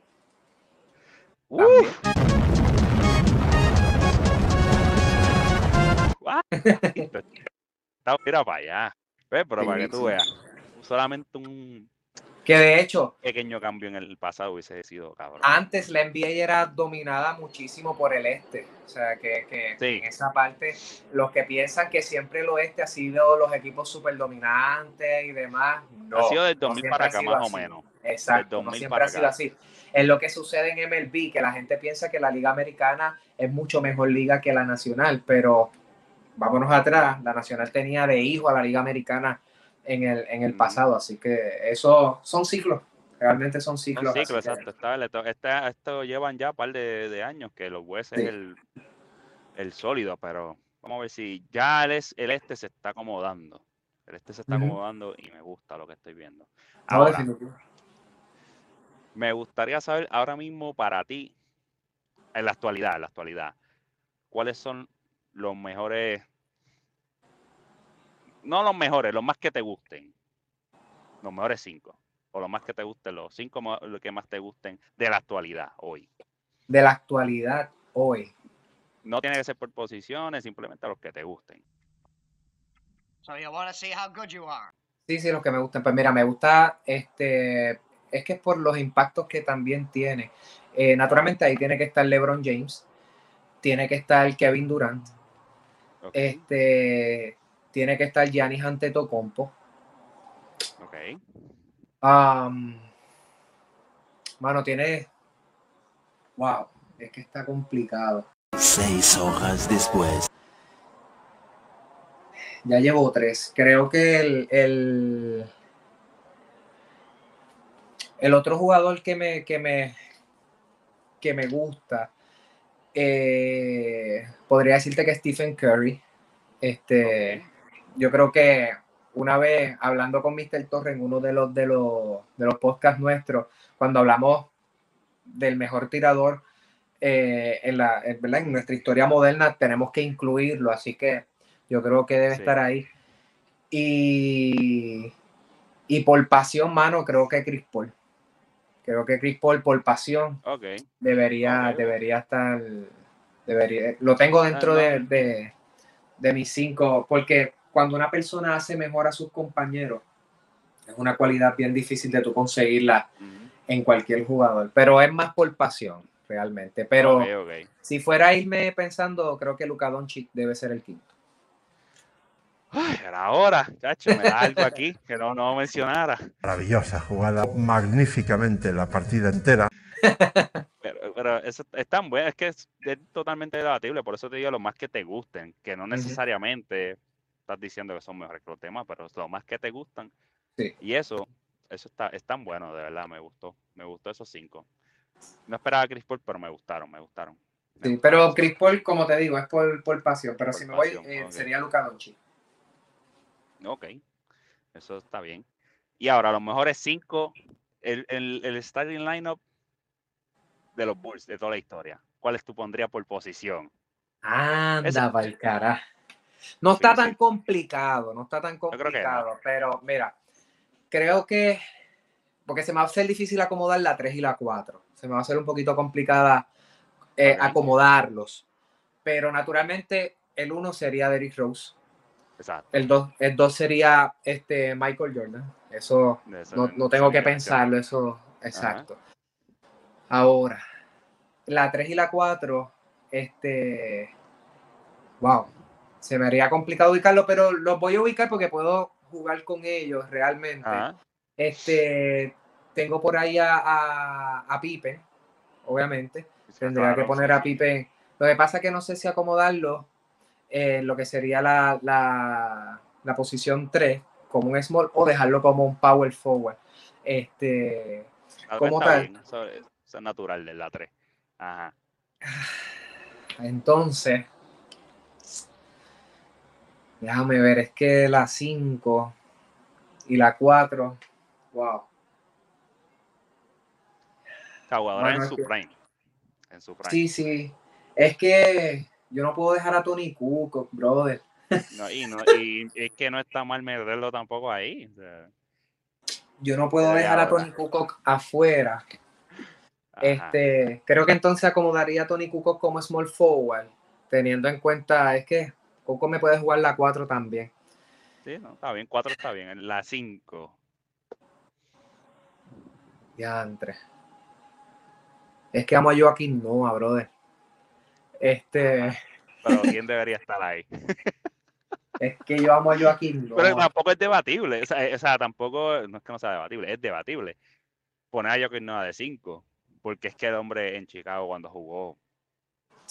[SPEAKER 3] Uf. Mira para allá. Pero para que tú veas, solamente un
[SPEAKER 2] Que de hecho,
[SPEAKER 3] pequeño cambio en el pasado hubiese sido cabrón.
[SPEAKER 2] antes la NBA era dominada muchísimo por el este. O sea, que, que
[SPEAKER 3] Sí.
[SPEAKER 2] en esa parte, los que piensan que siempre el oeste ha sido los equipos súper dominantes y demás, no.
[SPEAKER 3] ha sido del
[SPEAKER 2] no
[SPEAKER 3] 2000
[SPEAKER 2] siempre
[SPEAKER 3] para acá, más o menos.
[SPEAKER 2] Exacto, no
[SPEAKER 3] 2000
[SPEAKER 2] siempre
[SPEAKER 3] para
[SPEAKER 2] ha sido
[SPEAKER 3] acá.
[SPEAKER 2] así. Es lo que sucede en MLB, que la gente piensa que la liga americana es mucho mejor liga que la nacional, pero vámonos atrás, la nacional tenía de hijo a la liga americana en el, en el
[SPEAKER 3] Mm.
[SPEAKER 2] pasado, así que eso son ciclos, realmente son
[SPEAKER 3] Son
[SPEAKER 2] ciclos.
[SPEAKER 3] ciclos,
[SPEAKER 2] así que-
[SPEAKER 3] exacto. Está, está- esto llevan ya un par de, de años que los West
[SPEAKER 2] Sí.
[SPEAKER 3] es el, el sólido, pero vamos a ver si ya el, es- el este se está acomodando. El este se está acomodando y me gusta lo que estoy viendo. Ahora, me gustaría saber ahora mismo para ti, en la actualidad, en la actualidad, cuáles son los mejores, no los mejores, los más que te gusten, los mejores cinco, o los más que te gusten, los cinco los que más te gusten de la actualidad hoy.
[SPEAKER 2] De la actualidad hoy.
[SPEAKER 3] No tiene que ser por posiciones, simplemente los que te gusten.
[SPEAKER 13] So you want to see how good you are?
[SPEAKER 2] Sí, sí, los que me gustan. Pues mira, me gusta, este, es que es por los impactos que también tiene. Eh, naturalmente ahí tiene que estar LeBron James, tiene que estar Kevin Durant, este, tiene que estar Giannis Antetokounmpo.
[SPEAKER 3] ok.
[SPEAKER 2] Um, mano, tiene, wow, es que está complicado.
[SPEAKER 10] Seis hojas después.
[SPEAKER 2] Ya llevo tres. Creo que el, el, el otro jugador que me, que me, que me gusta, eh, podría decirte que Stephen Curry. Este, yo creo que una vez hablando con Mr. Torre en uno de los, de los, de los podcasts nuestros, cuando hablamos del mejor tirador eh, en, la, en, ¿verdad? en nuestra historia moderna, tenemos que incluirlo. Así que yo creo que debe
[SPEAKER 3] Sí.
[SPEAKER 2] estar ahí. Y, y por pasión, mano, creo que Chris Paul. Creo que Chris Paul, por pasión, debería, debería estar. Debería, lo tengo dentro
[SPEAKER 3] Ah, no.
[SPEAKER 2] de, de, de mis cinco, porque cuando una persona hace mejor a sus compañeros, es una cualidad bien difícil de tú conseguirla en cualquier jugador, pero es más por pasión, realmente. Pero si fuera a irme pensando, creo que Luka Doncic debe ser el quinto.
[SPEAKER 3] Ay, era ahora, chacho, me da algo aquí que no, no mencionara.
[SPEAKER 14] Maravillosa jugada, magníficamente la partida entera.
[SPEAKER 3] Pero, pero eso es tan bueno, es que es, es totalmente debatible, por eso te digo lo más que te gusten, que no necesariamente estás diciendo que son mejores que los demás, pero es lo más que te gustan.
[SPEAKER 2] Sí.
[SPEAKER 3] Y eso, eso está, es tan bueno, de verdad, me gustó, me gustó esos cinco. No esperaba a Chris Paul, pero me gustaron, me gustaron. Me
[SPEAKER 2] Sí,
[SPEAKER 3] gustaron
[SPEAKER 2] pero Chris Paul, como te digo, es por, por pasión. Pero
[SPEAKER 3] Por
[SPEAKER 2] si me voy, eh, sería Luka Doncic.
[SPEAKER 3] Ok, eso está bien. Y ahora, los mejores cinco, el, el, el starting lineup de los Bulls de toda la historia. ¿Cuáles tú pondrías por posición?
[SPEAKER 2] Anda, pa'l carajo. No
[SPEAKER 3] Sí,
[SPEAKER 2] está tan
[SPEAKER 3] sí.
[SPEAKER 2] complicado, no está tan
[SPEAKER 3] no.
[SPEAKER 2] complicado, pero mira, creo que, porque se me va a hacer difícil acomodar la 3 y la 4, se me va a hacer un poquito complicada eh, acomodarlos, pero naturalmente el 1 sería Derrick Rose,
[SPEAKER 3] Exacto.
[SPEAKER 2] el 2 el dos sería este Michael Jordan, eso no, no tengo que pensarlo, eso, exacto. Ahora, la 3 y la 4, este, wow, se me haría complicado ubicarlo, pero los voy a ubicar porque puedo jugar con ellos realmente.
[SPEAKER 3] Ajá.
[SPEAKER 2] Este, tengo por ahí a, a, a Pippen, obviamente. Tendría que poner a
[SPEAKER 3] sí.
[SPEAKER 2] Pippen. Lo que pasa es que no sé si acomodarlo en lo que sería la, la, la posición 3 como un small o dejarlo como un power forward. Este,
[SPEAKER 3] Ah,
[SPEAKER 2] como tal.
[SPEAKER 3] bien, Eso, eso es natural de la 3. Ajá.
[SPEAKER 2] Entonces, déjame ver, es que la 5 y la 4, wow.
[SPEAKER 3] O sea, jugadores
[SPEAKER 2] Bueno,
[SPEAKER 3] en su
[SPEAKER 2] que-
[SPEAKER 3] prime. En su prime.
[SPEAKER 2] Sí, sí, es que yo no puedo dejar a Tony Cook, brother.
[SPEAKER 3] No, y, no, y es que no está mal meterlo tampoco ahí. o sea,
[SPEAKER 2] Yo no puedo dejar a Tony Kukoc afuera.
[SPEAKER 3] ajá.
[SPEAKER 2] Este, creo que entonces acomodaría a Tony Kukoc como small forward, teniendo en cuenta, es que Kukoc me puede jugar la 4 también.
[SPEAKER 3] Sí, no, está bien, 4 está bien. en La 5.
[SPEAKER 2] Ya, entre. Es que amo a Joaquín Noah, brother. Este,
[SPEAKER 3] Pero ¿quién debería estar ahí?
[SPEAKER 2] es que yo amo a Joaquín
[SPEAKER 3] Pero
[SPEAKER 2] Noah.
[SPEAKER 3] tampoco es debatible. O sea, eh, o sea, tampoco, no es que no sea debatible, es debatible. Poner a Joaquín Noah de 5. Porque es que el hombre en Chicago cuando jugó.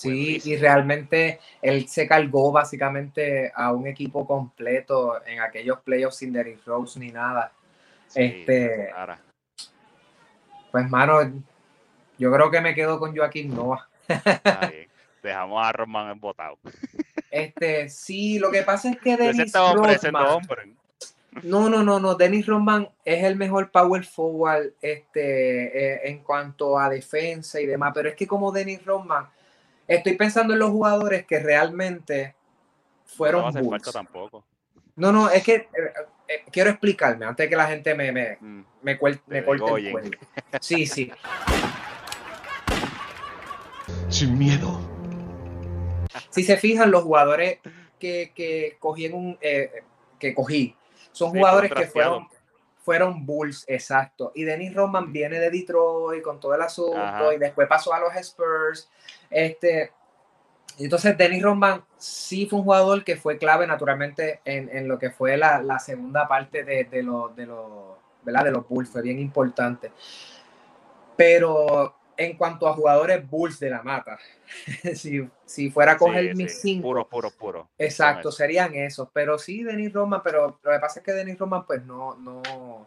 [SPEAKER 2] Sí, y realmente él se cargó básicamente a un equipo completo en aquellos playoffs sin Derrick Rose ni nada.
[SPEAKER 3] sí,
[SPEAKER 2] este- Pues, mano, yo creo que me quedo con Joaquín Noah.
[SPEAKER 3] está bien. Dejamos a Roman embotado.
[SPEAKER 2] Este, sí, lo que pasa es que Dennis Rodman,
[SPEAKER 3] hombre.
[SPEAKER 2] no, no, no, no, Dennis Rodman es el mejor power forward este, eh, en cuanto a defensa y demás, pero es que como Dennis Rodman, estoy pensando en los jugadores que realmente
[SPEAKER 3] No
[SPEAKER 2] fueron
[SPEAKER 3] va a hacer
[SPEAKER 2] Bulls.
[SPEAKER 3] falta tampoco.
[SPEAKER 2] No, no, es que eh, eh, quiero explicarme antes de que la gente me, me,
[SPEAKER 3] Mm,
[SPEAKER 2] me, cuel- me corte el cuello. Sí, sí.
[SPEAKER 15] Sin miedo.
[SPEAKER 2] Si se fijan, los jugadores que, que cogí en un eh, que cogí son
[SPEAKER 3] Sí,
[SPEAKER 2] jugadores que fueron fueron Bulls, exacto. Y Dennis Rodman viene de Detroit con todo el asunto
[SPEAKER 3] Ajá.
[SPEAKER 2] y después pasó a los Spurs. Este, entonces Dennis Rodman sí fue un jugador que fue clave naturalmente en, en lo que fue la, la segunda parte de, de los de los ¿verdad? de los Bulls, fue bien importante. Pero en cuanto a jugadores Bulls de la mata, si, si fuera a coger
[SPEAKER 3] Sí,
[SPEAKER 2] mis
[SPEAKER 3] sí,
[SPEAKER 2] cinco,
[SPEAKER 3] Puro, puro, puro.
[SPEAKER 2] Exacto, serían esos. Pero sí, Denis Roman, pero lo que pasa es que Denis Roman, pues no, no.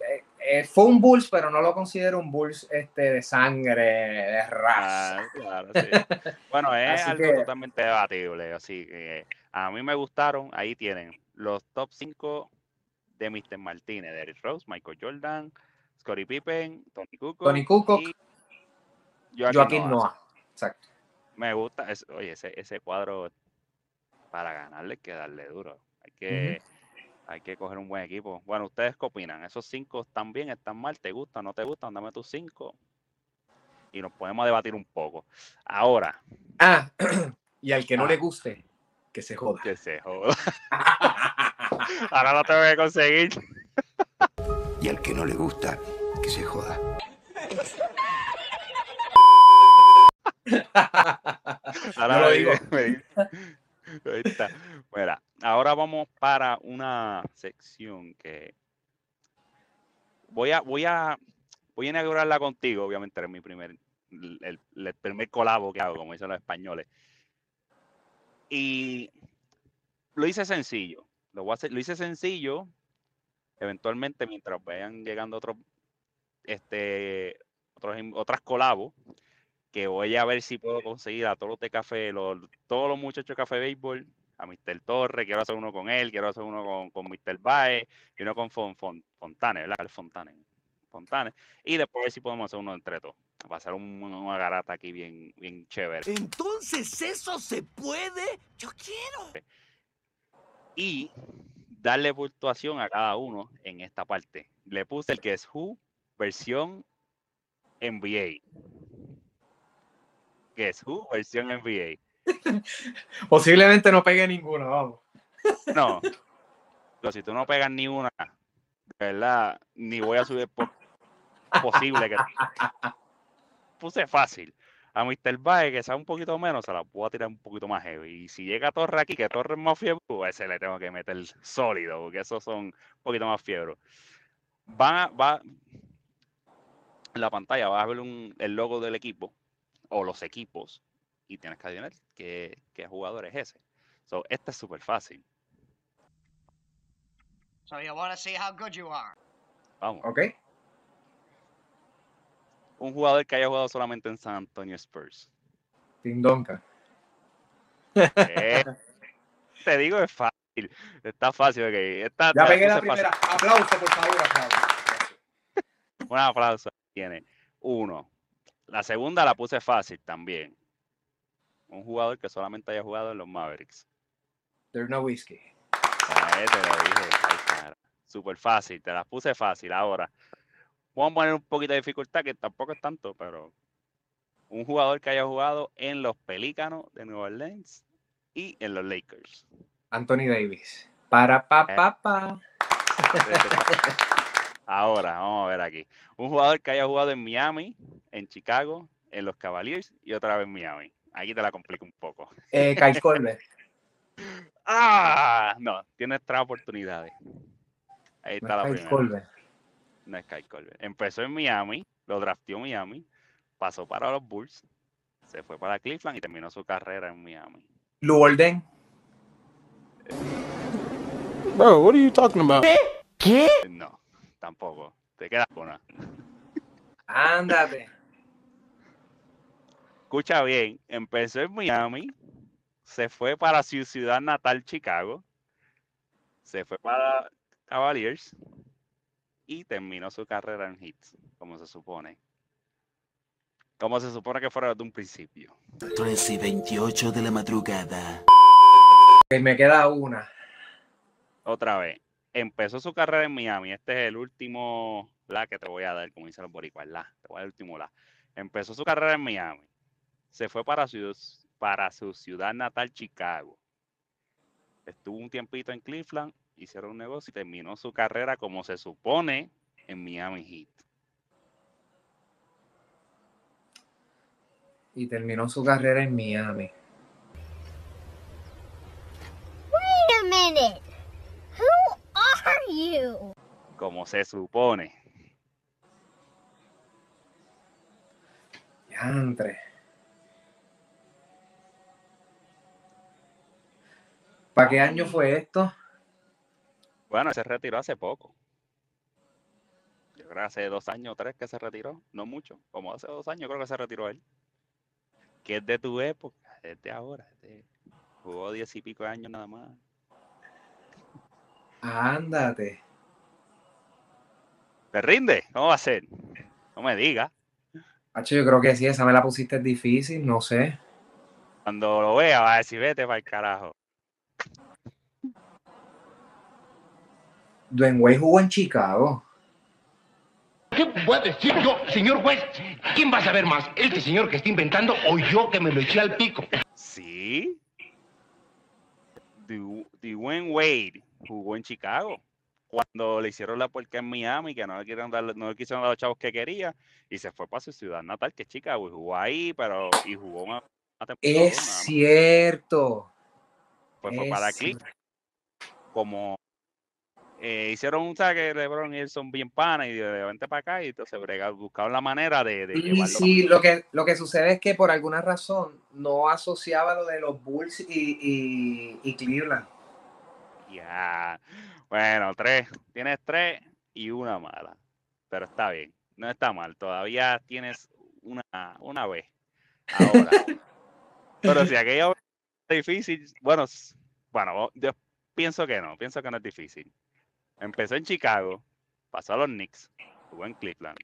[SPEAKER 2] eh, eh, fue un Bulls, pero no lo considero un Bulls este, de sangre, de raza.
[SPEAKER 3] Ah, claro, sí. Bueno, es
[SPEAKER 2] Así
[SPEAKER 3] algo
[SPEAKER 2] que-
[SPEAKER 3] totalmente debatible, así que a mí me gustaron, ahí tienen los top 5 de Mr. Martínez, Derrick Rose, Michael Jordan, Scottie Pippen, Tony Kukoc,
[SPEAKER 2] Tony Kukoc,
[SPEAKER 3] y Joaquin,
[SPEAKER 2] Joaquín
[SPEAKER 3] Noah.
[SPEAKER 2] Noah. Exacto.
[SPEAKER 3] Me gusta, es- oye, ese, ese cuadro para ganarle hay que darle duro, hay que, hay que coger un buen equipo. Bueno, ¿ustedes qué opinan? ¿Esos cinco están bien, están mal? ¿Te gustan, no te gustan? Dame tus cinco y nos podemos debatir un poco. Ahora,
[SPEAKER 2] Ah, y al que no
[SPEAKER 3] Ah.
[SPEAKER 2] le guste, que se joda.
[SPEAKER 3] Que se joda. Ahora lo tengo que conseguir.
[SPEAKER 16] Y al que no le gusta, que se joda.
[SPEAKER 3] Ahora
[SPEAKER 2] lo digo.
[SPEAKER 3] Ahí está. Mira, ahora vamos para una sección que voy a, voy a, voy a inaugurarla contigo, obviamente es mi primer, el, el primer colabo que hago, como dicen los españoles. Y lo hice sencillo. Lo, voy a hacer, lo hice sencillo. Eventualmente, mientras vayan llegando otros, este, otros, otras colabos, que voy a ver si puedo conseguir a todos los de café, los, todos los muchachos de café béisbol, a Mr. Torre, quiero hacer uno con él, quiero hacer uno con, con Mr. Baez y uno con Fon, Fon- Fontane, ¿verdad? El Fontane. Fontane. Y después ver si podemos hacer uno entre todos. Va a ser un- una garata aquí bien, bien chévere.
[SPEAKER 7] Entonces, ¿eso se puede? Yo quiero.
[SPEAKER 3] y darle puntuación a cada uno en esta parte. Le puse el que es Who versión NBA. Que es Who versión NBA.
[SPEAKER 2] Posiblemente no pegue ninguno, vamos.
[SPEAKER 3] No. Pero si tú no pegas ni una, de verdad, ni voy a subir por posible que puse fácil. A Mr. Bae, que sea un poquito menos, se la puedo tirar un poquito más heavy. Y si llega Torre aquí, que Torre es más fiebre, pues ese le tengo que meter sólido, porque esos son un poquito más fiebre. Van a, va, en la pantalla vas a ver un- el logo del equipo, o los equipos, y tienes que adivinar qué, qué jugador es ese. So, este es súper fácil.
[SPEAKER 13] So you want to see how good you are?
[SPEAKER 3] Vamos.
[SPEAKER 2] ¿Ok?
[SPEAKER 3] Un jugador que haya jugado solamente en San Antonio Spurs.
[SPEAKER 2] Tim Duncan.
[SPEAKER 3] Eh, te digo, es fácil. Está fácil, ok. Esta,
[SPEAKER 2] Ya pegué la
[SPEAKER 3] puse fácil.
[SPEAKER 2] primera. Aplauso, por favor, aplauso.
[SPEAKER 3] Un aplauso. Tiene uno. La segunda la puse fácil también. Un jugador que solamente haya jugado en los Mavericks.
[SPEAKER 2] There's no whiskey.
[SPEAKER 3] Eh, te lo dije. Súper fácil, te las puse fácil. Ahora, vamos a poner un poquito de dificultad, que tampoco es tanto, pero un jugador que haya jugado en los Pelícanos de Nueva Orleans y en los Lakers.
[SPEAKER 2] Anthony Davis. Para pa
[SPEAKER 3] Eh.
[SPEAKER 2] pa pa.
[SPEAKER 3] Ahora, vamos a ver aquí. Un jugador que haya jugado en Miami, en Chicago, en los Cavaliers y otra vez en Miami. Aquí te la complico un poco.
[SPEAKER 2] Eh, Kyle Colbert.
[SPEAKER 3] ¡Ah! No, tienes tres oportunidades. Ahí
[SPEAKER 2] No
[SPEAKER 3] está la
[SPEAKER 2] es Kyle
[SPEAKER 3] primera.
[SPEAKER 2] Colbert.
[SPEAKER 3] No es Kyle Colbert. Empezó en Miami, lo drafteó Miami, pasó para los Bulls, se fue para Cleveland y terminó su carrera en Miami.
[SPEAKER 2] Lou Orden.
[SPEAKER 5] Bro, what are you talking about?
[SPEAKER 3] ¿Qué? No, tampoco. Te quedas con una.
[SPEAKER 2] Ándate.
[SPEAKER 3] Escucha bien, empezó en Miami, se fue para su ciudad natal, Chicago, se fue para Cavaliers y terminó su carrera en Hits, como se supone. Como se supone que fuera desde un principio.
[SPEAKER 10] 3 y 28 de la madrugada.
[SPEAKER 2] Ok, me queda una.
[SPEAKER 3] Otra vez, empezó su carrera en Miami. Este es el último la que te voy a dar, como dicen los boricuas, la. Te voy a dar el último la. Empezó su carrera en Miami. Se fue para su, para su ciudad natal, Chicago. Estuvo un tiempito en Cleveland, hicieron un negocio y terminó su carrera como se supone en Miami Heat.
[SPEAKER 2] Y terminó su carrera en Miami.
[SPEAKER 12] Wait a minute. Who are you?
[SPEAKER 3] Como se supone.
[SPEAKER 2] Yantre. ¿Para qué año fue esto?
[SPEAKER 3] Bueno, se retiró hace poco. Yo creo que hace dos años o tres que se retiró. No mucho. Como hace dos años creo que se retiró él. Que es de tu época. Es de ahora. es de- Jugó diez y pico de años nada más.
[SPEAKER 2] Ándate.
[SPEAKER 3] ¿Te rinde? ¿Cómo va a ser? No me digas.
[SPEAKER 2] Hacho, yo creo que sí, esa me la pusiste difícil, no sé.
[SPEAKER 3] Cuando lo vea va a decir, vete para el carajo.
[SPEAKER 2] Dwayne Wade jugó en Chicago.
[SPEAKER 8] ¿Qué voy a decir yo, señor juez? ¿Quién va a saber más? ¿Este señor que está inventando o yo que me lo eché al pico?
[SPEAKER 3] Sí. Du- Dwayne Wade jugó en Chicago. Cuando le hicieron la puerca en Miami, que no le, quisieron dar, no le quisieron dar los chavos que quería, y se fue para su ciudad natal, que es Chicago, y jugó ahí, pero y jugó una, una temporada,
[SPEAKER 2] Es cierto.
[SPEAKER 3] Pues fue para Cleveland. Como eh, hicieron un saque, LeBron y él son bien panas, y de vente para acá, y entonces buscaron la manera de, de llevarlo
[SPEAKER 2] sí, lo que, lo que sucede es que por alguna razón no asociaba lo de los Bulls y, y, y Cleveland.
[SPEAKER 3] Ya. Bueno, tres. Tienes tres y una mala. Pero está bien. No está mal. Todavía tienes una, una vez. Ahora. Pero si aquello es difícil, bueno, bueno, yo pienso que no. Pienso que no es difícil. Empezó en Chicago, pasó a los Knicks, jugó en Cleveland,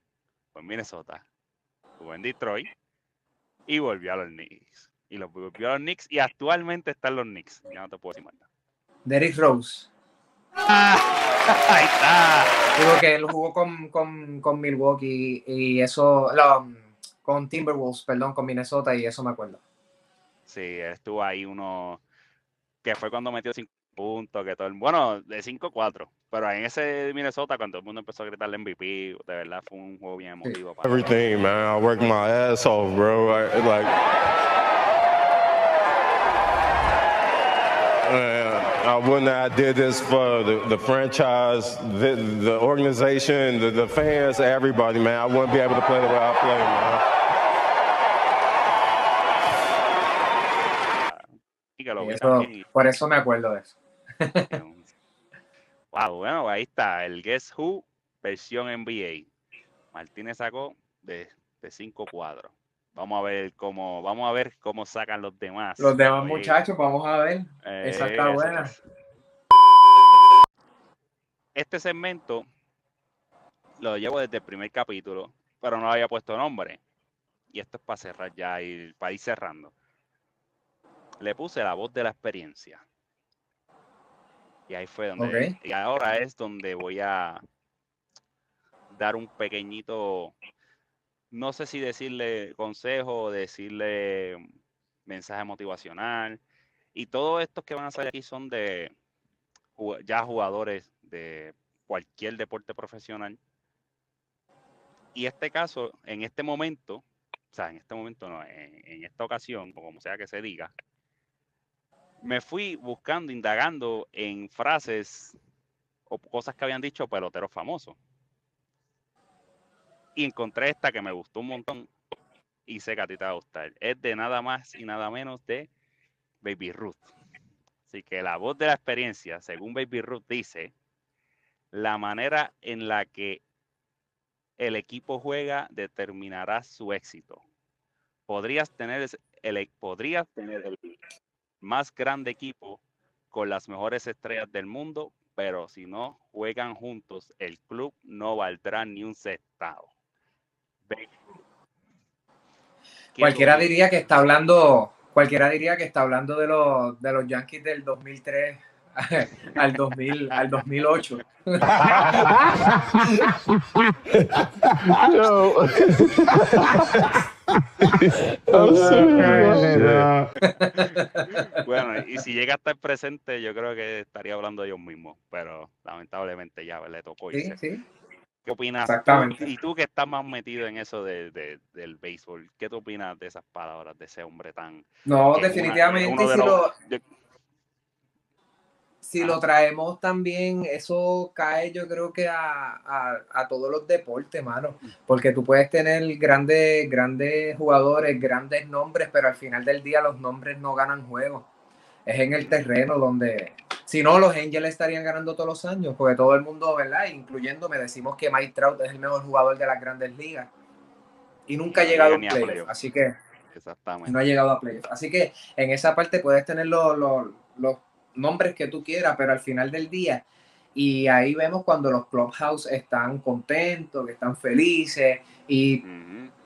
[SPEAKER 3] fue en Minnesota, jugó en Detroit y volvió a los Knicks. Y lo volvió a los Knicks y actualmente está en los Knicks. Ya no te puedo decir más nada.
[SPEAKER 2] Derrick Rose.
[SPEAKER 3] Ahí está.
[SPEAKER 2] Digo que él jugó con, con, con Milwaukee y eso, no, con Timberwolves, perdón, con Minnesota y eso me acuerdo.
[SPEAKER 3] Sí, él estuvo ahí uno que fue cuando metió cinco puntos, que todo el, bueno, de 5-4, pero en ese Minnesota cuando todo el mundo empezó a gritarle MVP, de verdad fue un juego bien emotivo para
[SPEAKER 15] Everything, man. I worked my ass off, bro. I, like, I wouldn't have did this for the, the franchise, the, the organization, the, the fans, everybody, man. I wouldn't be able to play the way I play, man.
[SPEAKER 3] y que lo vi
[SPEAKER 2] Eso- por eso me acuerdo de eso.
[SPEAKER 3] Wow, bueno, ahí está, el Guess Who versión NBA. Martínez sacó de, de cinco cuadros. Vamos a ver cómo, vamos a ver cómo sacan los demás.
[SPEAKER 2] Los demás
[SPEAKER 3] Oye,
[SPEAKER 2] muchachos, vamos a ver. Esa está buena.
[SPEAKER 3] es. Este segmento lo llevo desde el primer capítulo, pero no había puesto nombre. Y esto es para cerrar ya y para ir cerrando. Le puse la voz de la experiencia. Y ahí fue donde. Y ahora es donde voy a dar un pequeñito. No sé si decirle consejo decirle mensaje motivacional. Y todos estos que van a salir aquí son de ya jugadores de cualquier deporte profesional. Y este caso, en este momento, o sea, en este momento no, en, en esta ocasión, o como sea que se diga, me fui buscando, indagando en frases o cosas que habían dicho peloteros famosos. Y encontré esta que me gustó un montón y sé que a ti te va a gustar. Es de nada más y nada menos de Baby Ruth. Así que la voz de la experiencia, según Baby Ruth dice, la manera en la que el equipo juega determinará su éxito. Podrías tener el, e- podrías tener el más grande equipo con las mejores estrellas del mundo, pero si no juegan juntos, el club no valdrá ni un centavo. Baby Ruth. ¿Qué
[SPEAKER 2] Cualquiera diría que está hablando, cualquiera diría que está hablando de los, de los Yankees del 2003 al 2000, al 2008.
[SPEAKER 3] Bueno, y si llega a estar presente, yo creo que estaría hablando de ellos mismos, pero lamentablemente ya le tocó
[SPEAKER 2] Sí,
[SPEAKER 3] irse.
[SPEAKER 2] sí.
[SPEAKER 3] ¿Qué opinas? tú?
[SPEAKER 2] Exactamente.
[SPEAKER 3] Y tú que estás más metido en eso de, de- del béisbol, ¿qué tú opinas de esas palabras de ese hombre tan...
[SPEAKER 2] No,
[SPEAKER 3] una-
[SPEAKER 2] definitivamente,
[SPEAKER 3] de
[SPEAKER 2] si
[SPEAKER 3] los-
[SPEAKER 2] lo-
[SPEAKER 3] de-
[SPEAKER 2] si lo traemos también, eso cae yo creo que a, a- a todos los deportes, mano, porque tú puedes tener grandes, grandes jugadores, grandes nombres, pero al final del día los nombres no ganan juegos. Es en el terreno donde, si no, los Angels estarían ganando todos los años, porque todo el mundo, ¿verdad? Incluyéndome, decimos que Mike Trout es el mejor jugador de las grandes ligas y nunca ha llegado a playoff, así que
[SPEAKER 3] Exactamente.
[SPEAKER 2] no ha llegado a playoff. Así que en esa parte puedes tener los, los- los nombres que tú quieras, pero al final del día, y ahí vemos cuando los clubhouse están contentos, que están felices, y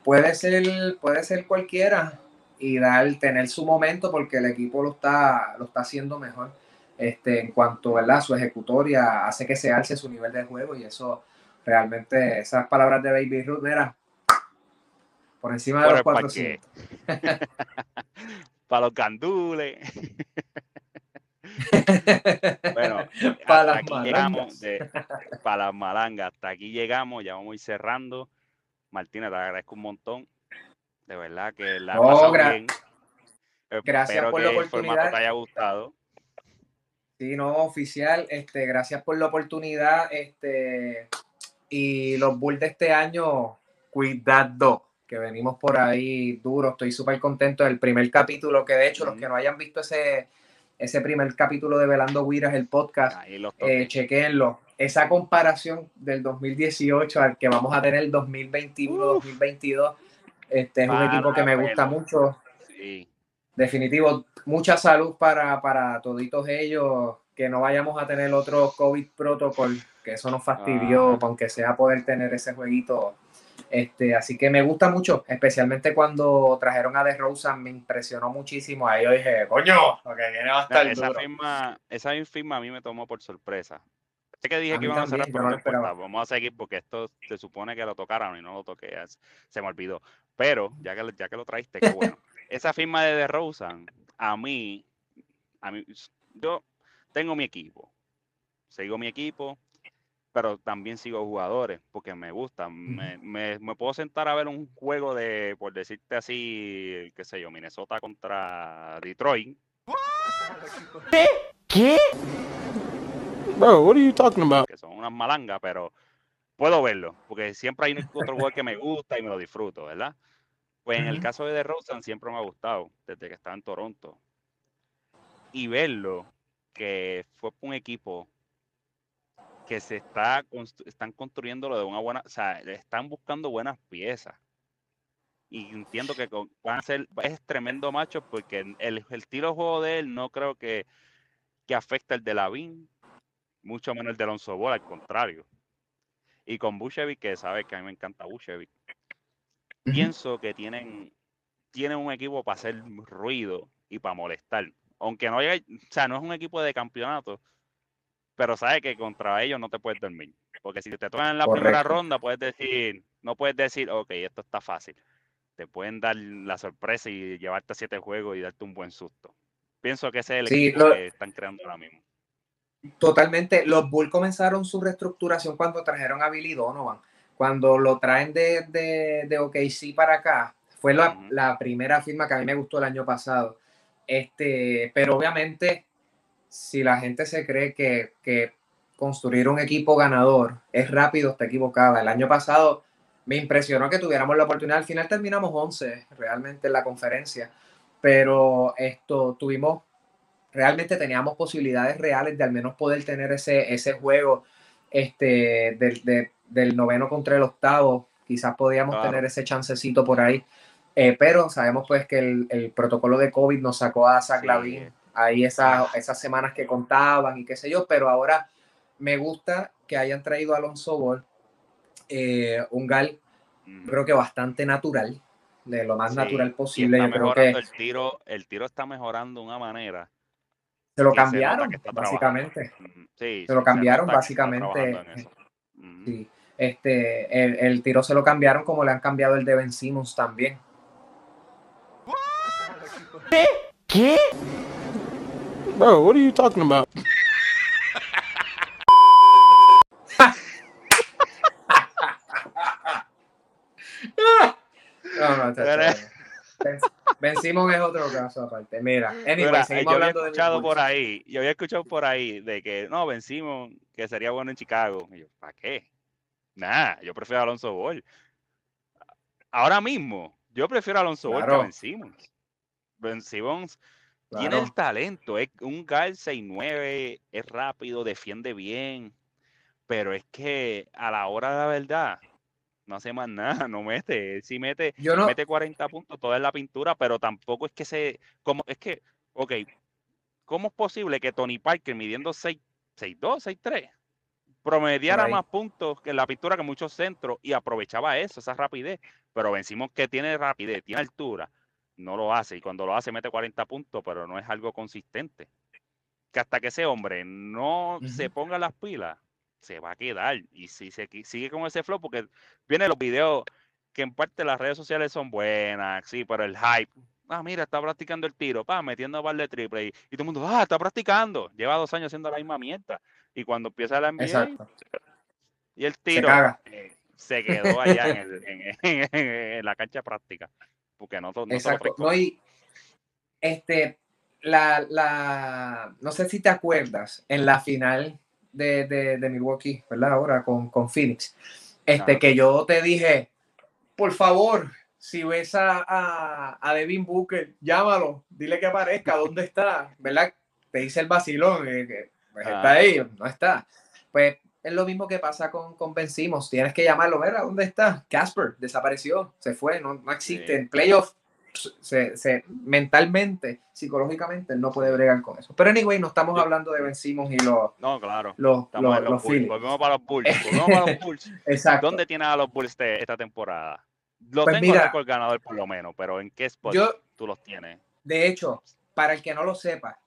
[SPEAKER 2] puede ser, puede ser cualquiera y dar, tener su momento porque el equipo lo está, lo está haciendo mejor. Este, en cuanto ¿verdad? su ejecutoria hace que se alce su nivel de juego y eso realmente, esas palabras de Baby Ruth, mira, por encima de
[SPEAKER 3] Por
[SPEAKER 2] los
[SPEAKER 3] el parque.
[SPEAKER 2] 400.
[SPEAKER 3] Para los gandules. bueno,
[SPEAKER 2] Pa'
[SPEAKER 3] hasta
[SPEAKER 2] las
[SPEAKER 3] aquí
[SPEAKER 2] malangas.
[SPEAKER 3] llegamos. De, para las malangas. Hasta aquí llegamos. Ya vamos a ir cerrando. Martina, te agradezco un montón. De verdad que la pasado
[SPEAKER 2] gra-
[SPEAKER 3] bien.
[SPEAKER 2] gracias
[SPEAKER 3] Espero
[SPEAKER 2] por
[SPEAKER 3] que
[SPEAKER 2] la
[SPEAKER 3] el formato
[SPEAKER 2] oportunidad.
[SPEAKER 3] te haya gustado.
[SPEAKER 2] Sí, no, oficial. Este, gracias por la oportunidad. Este, y los Bulls de este año, cuidado, que venimos por ahí duro. Estoy súper contento del primer capítulo, que de hecho, los que no hayan visto ese, ese primer capítulo de Velando Guiras, el podcast, eh, chequenlo. Esa comparación del 2018 al que vamos a tener el 2021-2022, este es un equipo que me gusta mucho.
[SPEAKER 3] Sí.
[SPEAKER 2] Definitivo, mucha salud para, para toditos ellos, que no vayamos a tener otro COVID protocol, que eso nos fastidió, aunque sea poder tener ese jueguito. Este, así que me gusta mucho, especialmente cuando trajeron a The Rosa, me impresionó muchísimo. Ahí yo dije, coño, lo que viene va a estar
[SPEAKER 3] esa
[SPEAKER 2] duro.
[SPEAKER 3] firma, esa firma a mí me tomó por sorpresa. Sé que dije
[SPEAKER 2] A
[SPEAKER 3] que íbamos a cerrar, pero
[SPEAKER 2] no
[SPEAKER 3] importa. Vamos a seguir porque esto se supone que lo tocaron y no lo toqué. Se me olvidó. Pero ya que, ya que lo traíste, qué bueno. Esa firma de DeRozan, a mí, a mí, yo tengo mi equipo. Sigo mi equipo, pero también sigo jugadores porque me gusta. Me, me- me puedo sentar a ver un juego de, por decirte así, qué sé yo, Minnesota contra Detroit.
[SPEAKER 5] ¿Qué? ¿Qué? Bro, what are you talking about?
[SPEAKER 3] que son unas malangas, pero puedo verlo, porque siempre hay otro juego que me gusta y me lo disfruto, ¿verdad? Pues en el caso de DeRozan siempre me ha gustado, desde que estaba en Toronto. Y verlo, que fue un equipo que se está constru- están construyéndolo de una buena, o sea, están buscando buenas piezas. Y entiendo que con- van a ser, es tremendo macho porque el, el estilo de juego de él no creo que, que afecte el de Lavín, mucho menos el de Alonso Ball, al contrario. Y con Bushevich, que sabes que a mí me encanta Pienso que tienen, tienen un equipo para hacer ruido y para molestar. Aunque no haya, o sea, no es un equipo de campeonato, pero sabes que contra ellos no te puedes dormir. Porque si te tocan en la primera ronda, puedes decir, no puedes decir, ok, esto está fácil. Te pueden dar la sorpresa y llevarte a siete juegos y darte un buen susto. Pienso que ese es el
[SPEAKER 2] Sí,
[SPEAKER 3] equipo
[SPEAKER 2] lo-
[SPEAKER 3] que están creando ahora mismo.
[SPEAKER 2] Totalmente. Los Bulls comenzaron su reestructuración cuando trajeron a Billy Donovan. Cuando lo traen de, de, de OKC para acá, fue la, la primera firma que a mí me gustó el año pasado. Este, pero obviamente, si la gente se cree que, que construir un equipo ganador es rápido, está equivocada. El año pasado me impresionó que tuviéramos la oportunidad. Al final terminamos 11 realmente en la conferencia, pero esto tuvimos realmente teníamos posibilidades reales de al menos poder tener ese, ese juego este, del, de- del noveno contra el octavo. Quizás podíamos
[SPEAKER 3] Claro.
[SPEAKER 2] tener ese chancecito por ahí. Eh, pero sabemos pues que el, el protocolo de COVID nos sacó a Zach
[SPEAKER 3] Sí.
[SPEAKER 2] Lavin ahí esa- esas semanas que contaban y qué sé yo, pero ahora me gusta que hayan traído a Alonso Ball, eh, un gal creo que bastante natural, de lo más
[SPEAKER 3] Sí,
[SPEAKER 2] natural posible.
[SPEAKER 3] está
[SPEAKER 2] Yo creo
[SPEAKER 3] mejorando
[SPEAKER 2] que
[SPEAKER 3] el tiro, el tiro está mejorando de una manera.
[SPEAKER 2] se lo
[SPEAKER 3] se
[SPEAKER 2] cambiaron, básicamente.
[SPEAKER 3] Sí,
[SPEAKER 2] se lo cambiaron básicamente. Sí, este, el, el tiro se lo cambiaron como le han cambiado el de Ben Simmons también.
[SPEAKER 5] ¿Qué? ¿Qué? Bro, what are you talking about?
[SPEAKER 2] No, no, está
[SPEAKER 3] Pero-.
[SPEAKER 2] Ben, Ben Simmons es otro caso aparte. Mira, anyway,
[SPEAKER 3] Mira,
[SPEAKER 2] seguimos
[SPEAKER 3] yo había
[SPEAKER 2] hablando de mis
[SPEAKER 3] escuchado por ahí, yo había escuchado por ahí de que no, vencimos, que sería bueno en Chicago. Y yo, ¿para qué? Nada, yo prefiero a Alonso Ball. Ahora mismo, yo prefiero a Alonso Ball que a
[SPEAKER 2] Claro.
[SPEAKER 3] Ben Simmons. Ben Simmons tiene
[SPEAKER 2] Claro.
[SPEAKER 3] el talento, es un guard 6'9, es rápido, defiende bien, pero es que a la hora de la verdad no hace más nada, no mete, él sí mete,
[SPEAKER 2] Yo no-
[SPEAKER 3] mete 40 puntos toda en la pintura, pero tampoco es que se, como, es que, ok, ¿cómo es posible que Tony Parker midiendo 6, 6'2, 6'3, promediara más puntos que en la pintura que muchos centros y aprovechaba eso, esa rapidez, pero vencimos que tiene rapidez, tiene altura, no lo hace y cuando lo hace mete 40 puntos, pero no es algo consistente. Que hasta que ese hombre no se ponga las pilas, se va a quedar. Y si se sigue con ese flow, porque vienen los videos que en parte las redes sociales son buenas, sí, pero el hype. Ah, mira, está practicando el tiro, pa, metiendo par de triple. Y, y todo el mundo, ah, está practicando. Lleva dos años haciendo la misma mierda. Y cuando empieza la NBA
[SPEAKER 2] Exacto.
[SPEAKER 3] y el tiro, eh, se quedó allá en, el- en- en- en la cancha práctica. Porque no, no
[SPEAKER 2] Exacto. No, y este, la, la, no sé si te acuerdas, en la final de, de, de Milwaukee, ¿verdad? Ahora con, con Phoenix, este, que yo te dije, por favor, si ves a, a, a Devin Booker, llámalo, dile que aparezca, ¿dónde está? ¿Verdad? Te dice el vacilón, eh, pues, está
[SPEAKER 3] Ajá.
[SPEAKER 2] ahí, no está. Pues es lo mismo que pasa con, con Ben Simmons. Tienes que llamarlo, ver dónde está. Casper desapareció, se fue, no, no existe.
[SPEAKER 3] Sí.
[SPEAKER 2] En playoff, se, se- mentalmente, psicológicamente, él no puede bregar con eso. Pero anyway, no estamos hablando de Ben Simmons y los,
[SPEAKER 3] No, claro.
[SPEAKER 2] los, los,
[SPEAKER 3] los,
[SPEAKER 2] los
[SPEAKER 3] Bulls. Volvemos para los Bulls. Volvemos para los Bulls.
[SPEAKER 2] Exacto.
[SPEAKER 3] ¿Dónde tienes a los Bulls este- esta temporada? Lo
[SPEAKER 2] Pues
[SPEAKER 3] tengo
[SPEAKER 2] mira,
[SPEAKER 3] récord ganador por lo menos, pero ¿en qué spot
[SPEAKER 2] yo-
[SPEAKER 3] tú los tienes?
[SPEAKER 2] De hecho, para el que no lo sepa,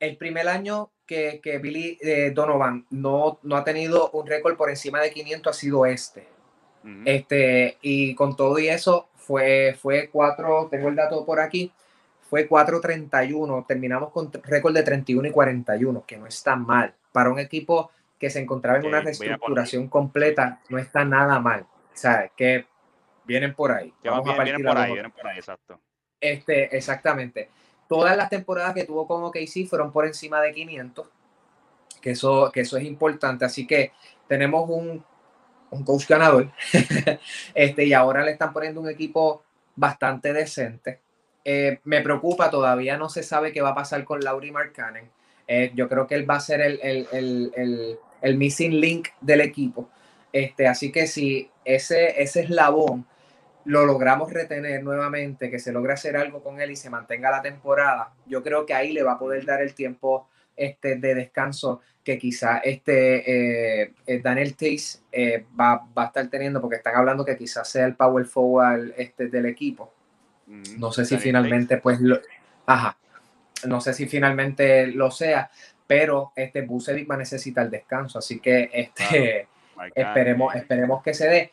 [SPEAKER 2] el primer año que, que Billy eh, Donovan no, no ha tenido un récord por encima de 500 ha sido este.
[SPEAKER 3] Ujú.
[SPEAKER 2] Este, y con todo y eso, fue, fue 4, tengo el dato por aquí, fue 4.31, terminamos con récord de 31 y 41, que no está mal. Para un equipo que se encontraba en
[SPEAKER 3] Que
[SPEAKER 2] una reestructuración completa, no está nada mal. O sea, que vienen por ahí.
[SPEAKER 3] Que
[SPEAKER 2] Vamos a
[SPEAKER 3] bien vienen
[SPEAKER 2] partir a
[SPEAKER 3] por ahí, vienen por ahí, exacto.
[SPEAKER 2] Este, exactamente. Todas las temporadas que tuvo con OKC fueron por encima de 500, que eso, que eso es importante. Así que tenemos un, un coach ganador, este, y ahora le están poniendo un equipo bastante decente. Eh, me preocupa, todavía no se sabe qué va a pasar con Lauri Markkanen. Eh, yo creo que él va a ser el, el, el, el, el missing link del equipo. Este, así que si ese, ese eslabón lo logramos retener nuevamente, que se logre hacer algo con él y se mantenga la temporada, yo creo que ahí le va a poder dar el tiempo este, de descanso que quizá este, eh, eh, Daniel Tays eh, va, va a estar teniendo, porque están hablando que quizás sea el power forward este, del equipo. No sé si
[SPEAKER 3] Daniel
[SPEAKER 2] finalmente, pues, lo, ajá, no sé si finalmente lo sea, pero este Bucevic va a necesitar descanso, así que este, esperemos, esperemos que se dé.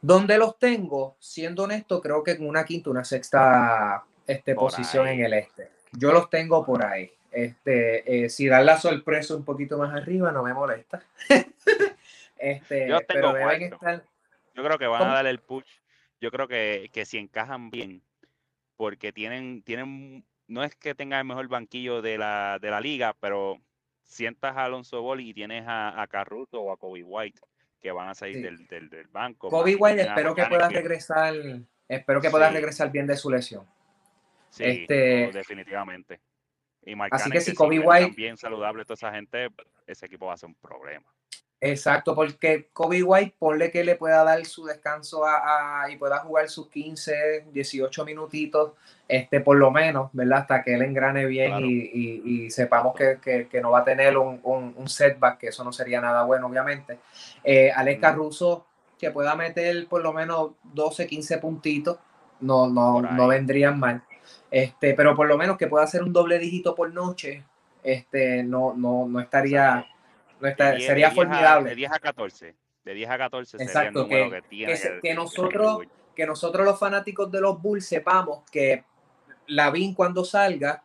[SPEAKER 2] Donde los tengo, siendo honesto, creo que en una quinta, una sexta este, posición en el este. Yo los tengo por ahí. Este, eh, si dan la sorpresa un poquito más arriba, no me molesta. este,
[SPEAKER 3] Yo tengo
[SPEAKER 2] pero deben estar.
[SPEAKER 3] Yo creo que van
[SPEAKER 2] ¿Cómo?
[SPEAKER 3] a dar el push. Yo creo que, que si encajan bien, porque tienen, tienen, no es que tengan el mejor banquillo de la, de la liga, pero sientas a Alonso Ball y tienes a, a Caruso o a Kobe White que van a salir
[SPEAKER 2] Sí.
[SPEAKER 3] del, del, del banco.
[SPEAKER 2] Kobe White, espero que pueda regresar. Espero que pueda
[SPEAKER 3] Sí.
[SPEAKER 2] regresar bien de su lesión.
[SPEAKER 3] Sí,
[SPEAKER 2] este-
[SPEAKER 3] definitivamente. Y
[SPEAKER 2] Así que si Kobe White-
[SPEAKER 3] bien saludable toda esa gente, ese equipo va a ser un problema.
[SPEAKER 2] Exacto, porque Kobe White, ponle que le pueda dar su descanso a, a- y pueda jugar sus 15, 18 minutitos, este, por lo menos, ¿verdad? Hasta que él engrane bien
[SPEAKER 3] Claro.
[SPEAKER 2] y, y- y sepamos que, que- que no va a tener un, un- un setback, que eso no sería nada bueno, obviamente. Eh, Alex Caruso, que pueda meter por lo menos 12, 15 puntitos, no, no, no vendrían mal. Este, pero por lo menos que pueda hacer un doble dígito por noche, este, no, no, no estaría, está-
[SPEAKER 3] 10
[SPEAKER 2] sería
[SPEAKER 3] de 10 a-
[SPEAKER 2] formidable.
[SPEAKER 3] de 10 a 14. De 10 a 14
[SPEAKER 2] Exacto,
[SPEAKER 3] sería el
[SPEAKER 2] que-
[SPEAKER 3] que, tiene.
[SPEAKER 2] que nosotros, que nosotros los fanáticos de los Bulls sepamos que Lavín cuando salga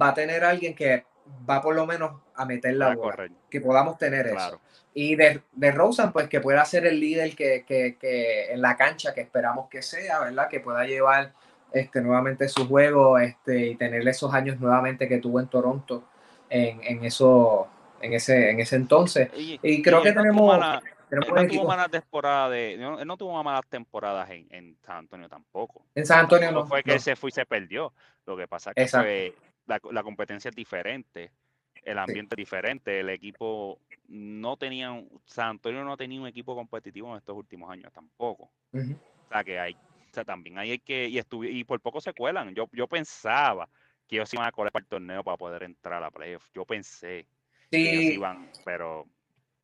[SPEAKER 2] va a tener alguien que va por lo menos a meter la bola, que podamos tener
[SPEAKER 3] Claro.
[SPEAKER 2] eso. Y de, de Rosen, pues que pueda ser el líder que, que- que en la cancha que esperamos que sea, ¿verdad? Que pueda llevar este, nuevamente su juego este, y tener esos años nuevamente que tuvo en Toronto en, en, eso, en, ese, en ese entonces. Y, creo
[SPEAKER 3] y
[SPEAKER 2] que tenemos,
[SPEAKER 3] mala-
[SPEAKER 2] tenemos
[SPEAKER 3] él
[SPEAKER 2] un
[SPEAKER 3] no tuvo malas temporadas de, no- él no tuvo malas temporadas en, en San Antonio tampoco.
[SPEAKER 2] En San Antonio no,
[SPEAKER 3] fue que él se fue y se perdió. Lo que pasa es que fue- la, la competencia es diferente, el ambiente es diferente, el equipo no tenía, San Antonio no tenía un equipo competitivo en estos últimos años tampoco. O sea que hay, o sea, también hay que, y y por poco se cuelan. Yo, yo pensaba que ellos iban a colar para el torneo para poder entrar a la playoff. Yo pensé ellos
[SPEAKER 2] Sí.
[SPEAKER 3] iban, pero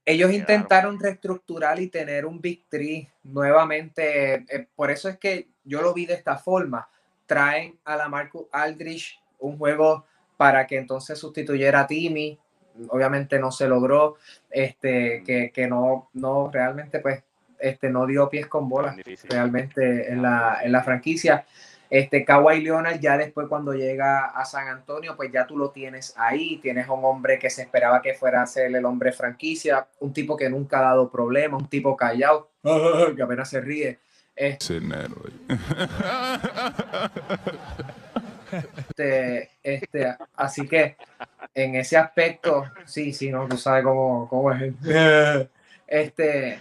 [SPEAKER 2] Ellos intentaron reestructurar y tener un Big Three nuevamente. eh, por eso es que yo lo vi de esta forma. Traen a la Marcus Aldrich un juego para que entonces sustituyera a Timmy. Obviamente no se logró. Este, que, que no, no realmente, pues, este, no dio pies con bola realmente en la, en la franquicia. Este Kawhi Leonard ya después cuando llega a San Antonio, pues ya tú lo tienes ahí, tienes a un hombre que se esperaba que fuera a ser el hombre franquicia, un tipo que nunca ha dado problemas, un tipo callado, que apenas se ríe. Este, este, así que en ese aspecto, sí, sí, no, tú sabes cómo, cómo es. Este,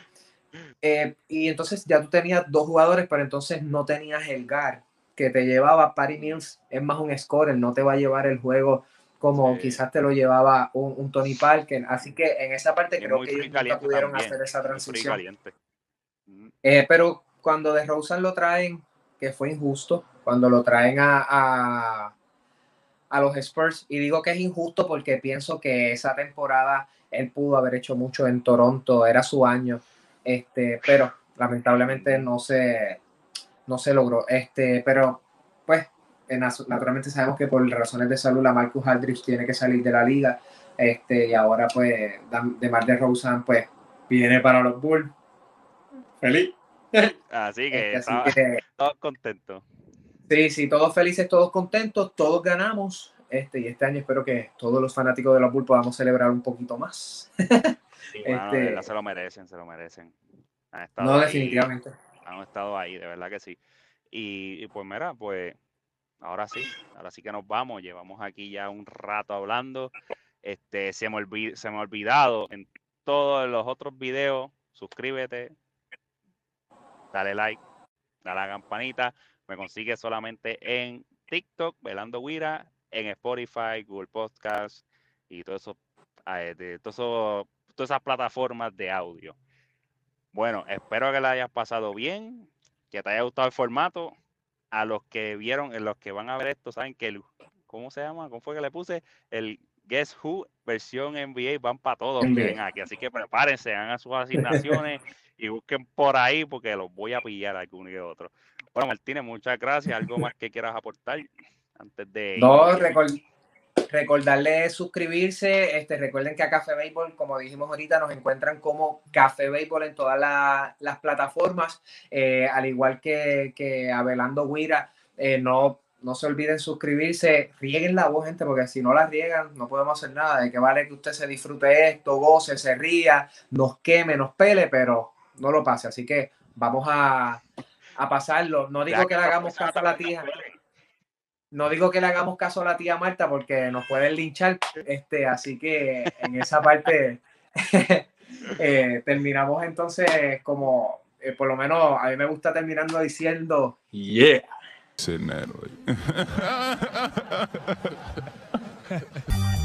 [SPEAKER 2] eh, y entonces ya tú tenías dos jugadores, pero entonces no tenías el GAR que te llevaba Patty Mills, es más un scorer, no te va a llevar el juego como quizás te lo llevaba un, un Tony Parker. Así que en esa parte
[SPEAKER 3] es
[SPEAKER 2] creo que ellos nunca pudieron
[SPEAKER 3] también,
[SPEAKER 2] hacer esa transición.
[SPEAKER 3] caliente.
[SPEAKER 2] Eh, pero cuando de Rosen lo traen, que fue injusto, cuando lo traen a, a, a los Spurs, y digo que es injusto porque pienso que esa temporada él pudo haber hecho mucho en Toronto, era su año, este, pero lamentablemente no se, no se logró. Este, pero pues eh, natu- naturalmente sabemos que por razones de salud la Marcus Aldrich tiene que salir de la liga. Este, y ahora pues Dam- DeMar DeRozan pues viene para los Bulls. Feliz.
[SPEAKER 3] Así que,
[SPEAKER 2] Este, así
[SPEAKER 3] estaba-
[SPEAKER 2] que-
[SPEAKER 3] todos contentos.
[SPEAKER 2] Sí, sí, todos felices, todos contentos, todos ganamos. Este, y este año espero que todos los fanáticos de los Bulls podamos celebrar un poquito más.
[SPEAKER 3] Sí, de
[SPEAKER 2] Este-
[SPEAKER 3] se lo merecen, se lo merecen.
[SPEAKER 2] No,
[SPEAKER 3] ahí,
[SPEAKER 2] definitivamente.
[SPEAKER 3] Han estado ahí, de verdad que sí. Y, pues mira, pues ahora sí, ahora sí que nos vamos. Llevamos aquí ya un rato hablando. Este, se me, olvi- se me ha olvidado en todos los otros videos. Suscríbete, dale like, dale a la campanita. Me consigue solamente en TikTok, Velando Guira, en Spotify, Google Podcast y todo eso, eh, de, todo eso- todas esas plataformas de audio. Bueno, espero que la hayas pasado bien, que te haya gustado el formato. A los que vieron, en los que van a ver esto, saben que el, ¿cómo se llama? ¿Cómo fue que le puse? El Guess Who versión NBA van para todos ven aquí. Así que prepárense, hagan sus asignaciones y busquen por ahí porque los voy a pillar alguno y otro. Bueno, Martínez, muchas gracias. ¿Algo más que quieras aportar antes de
[SPEAKER 2] No,
[SPEAKER 3] irnos?
[SPEAKER 2] Recor- recordarles suscribirse. Este, recuerden que a Café Béisbol, como dijimos ahorita, nos encuentran como Café Béisbol en todas la- las plataformas. Eh, al igual que, que Abelardo Guira, eh, no, no se olviden suscribirse. Rieguen la voz, gente, porque si no la riegan, no podemos hacer nada. De que vale que usted se disfrute esto, goce, se ría, nos queme, nos pele, pero no lo pase. Así que vamos a, a pasarlo. No digo que le hagamos caso a la tía. No digo que le hagamos caso a la tía Marta porque nos pueden linchar, este, así que en esa parte eh, terminamos entonces como, eh, por lo menos a mí me gusta terminando diciendo,
[SPEAKER 1] Yeah.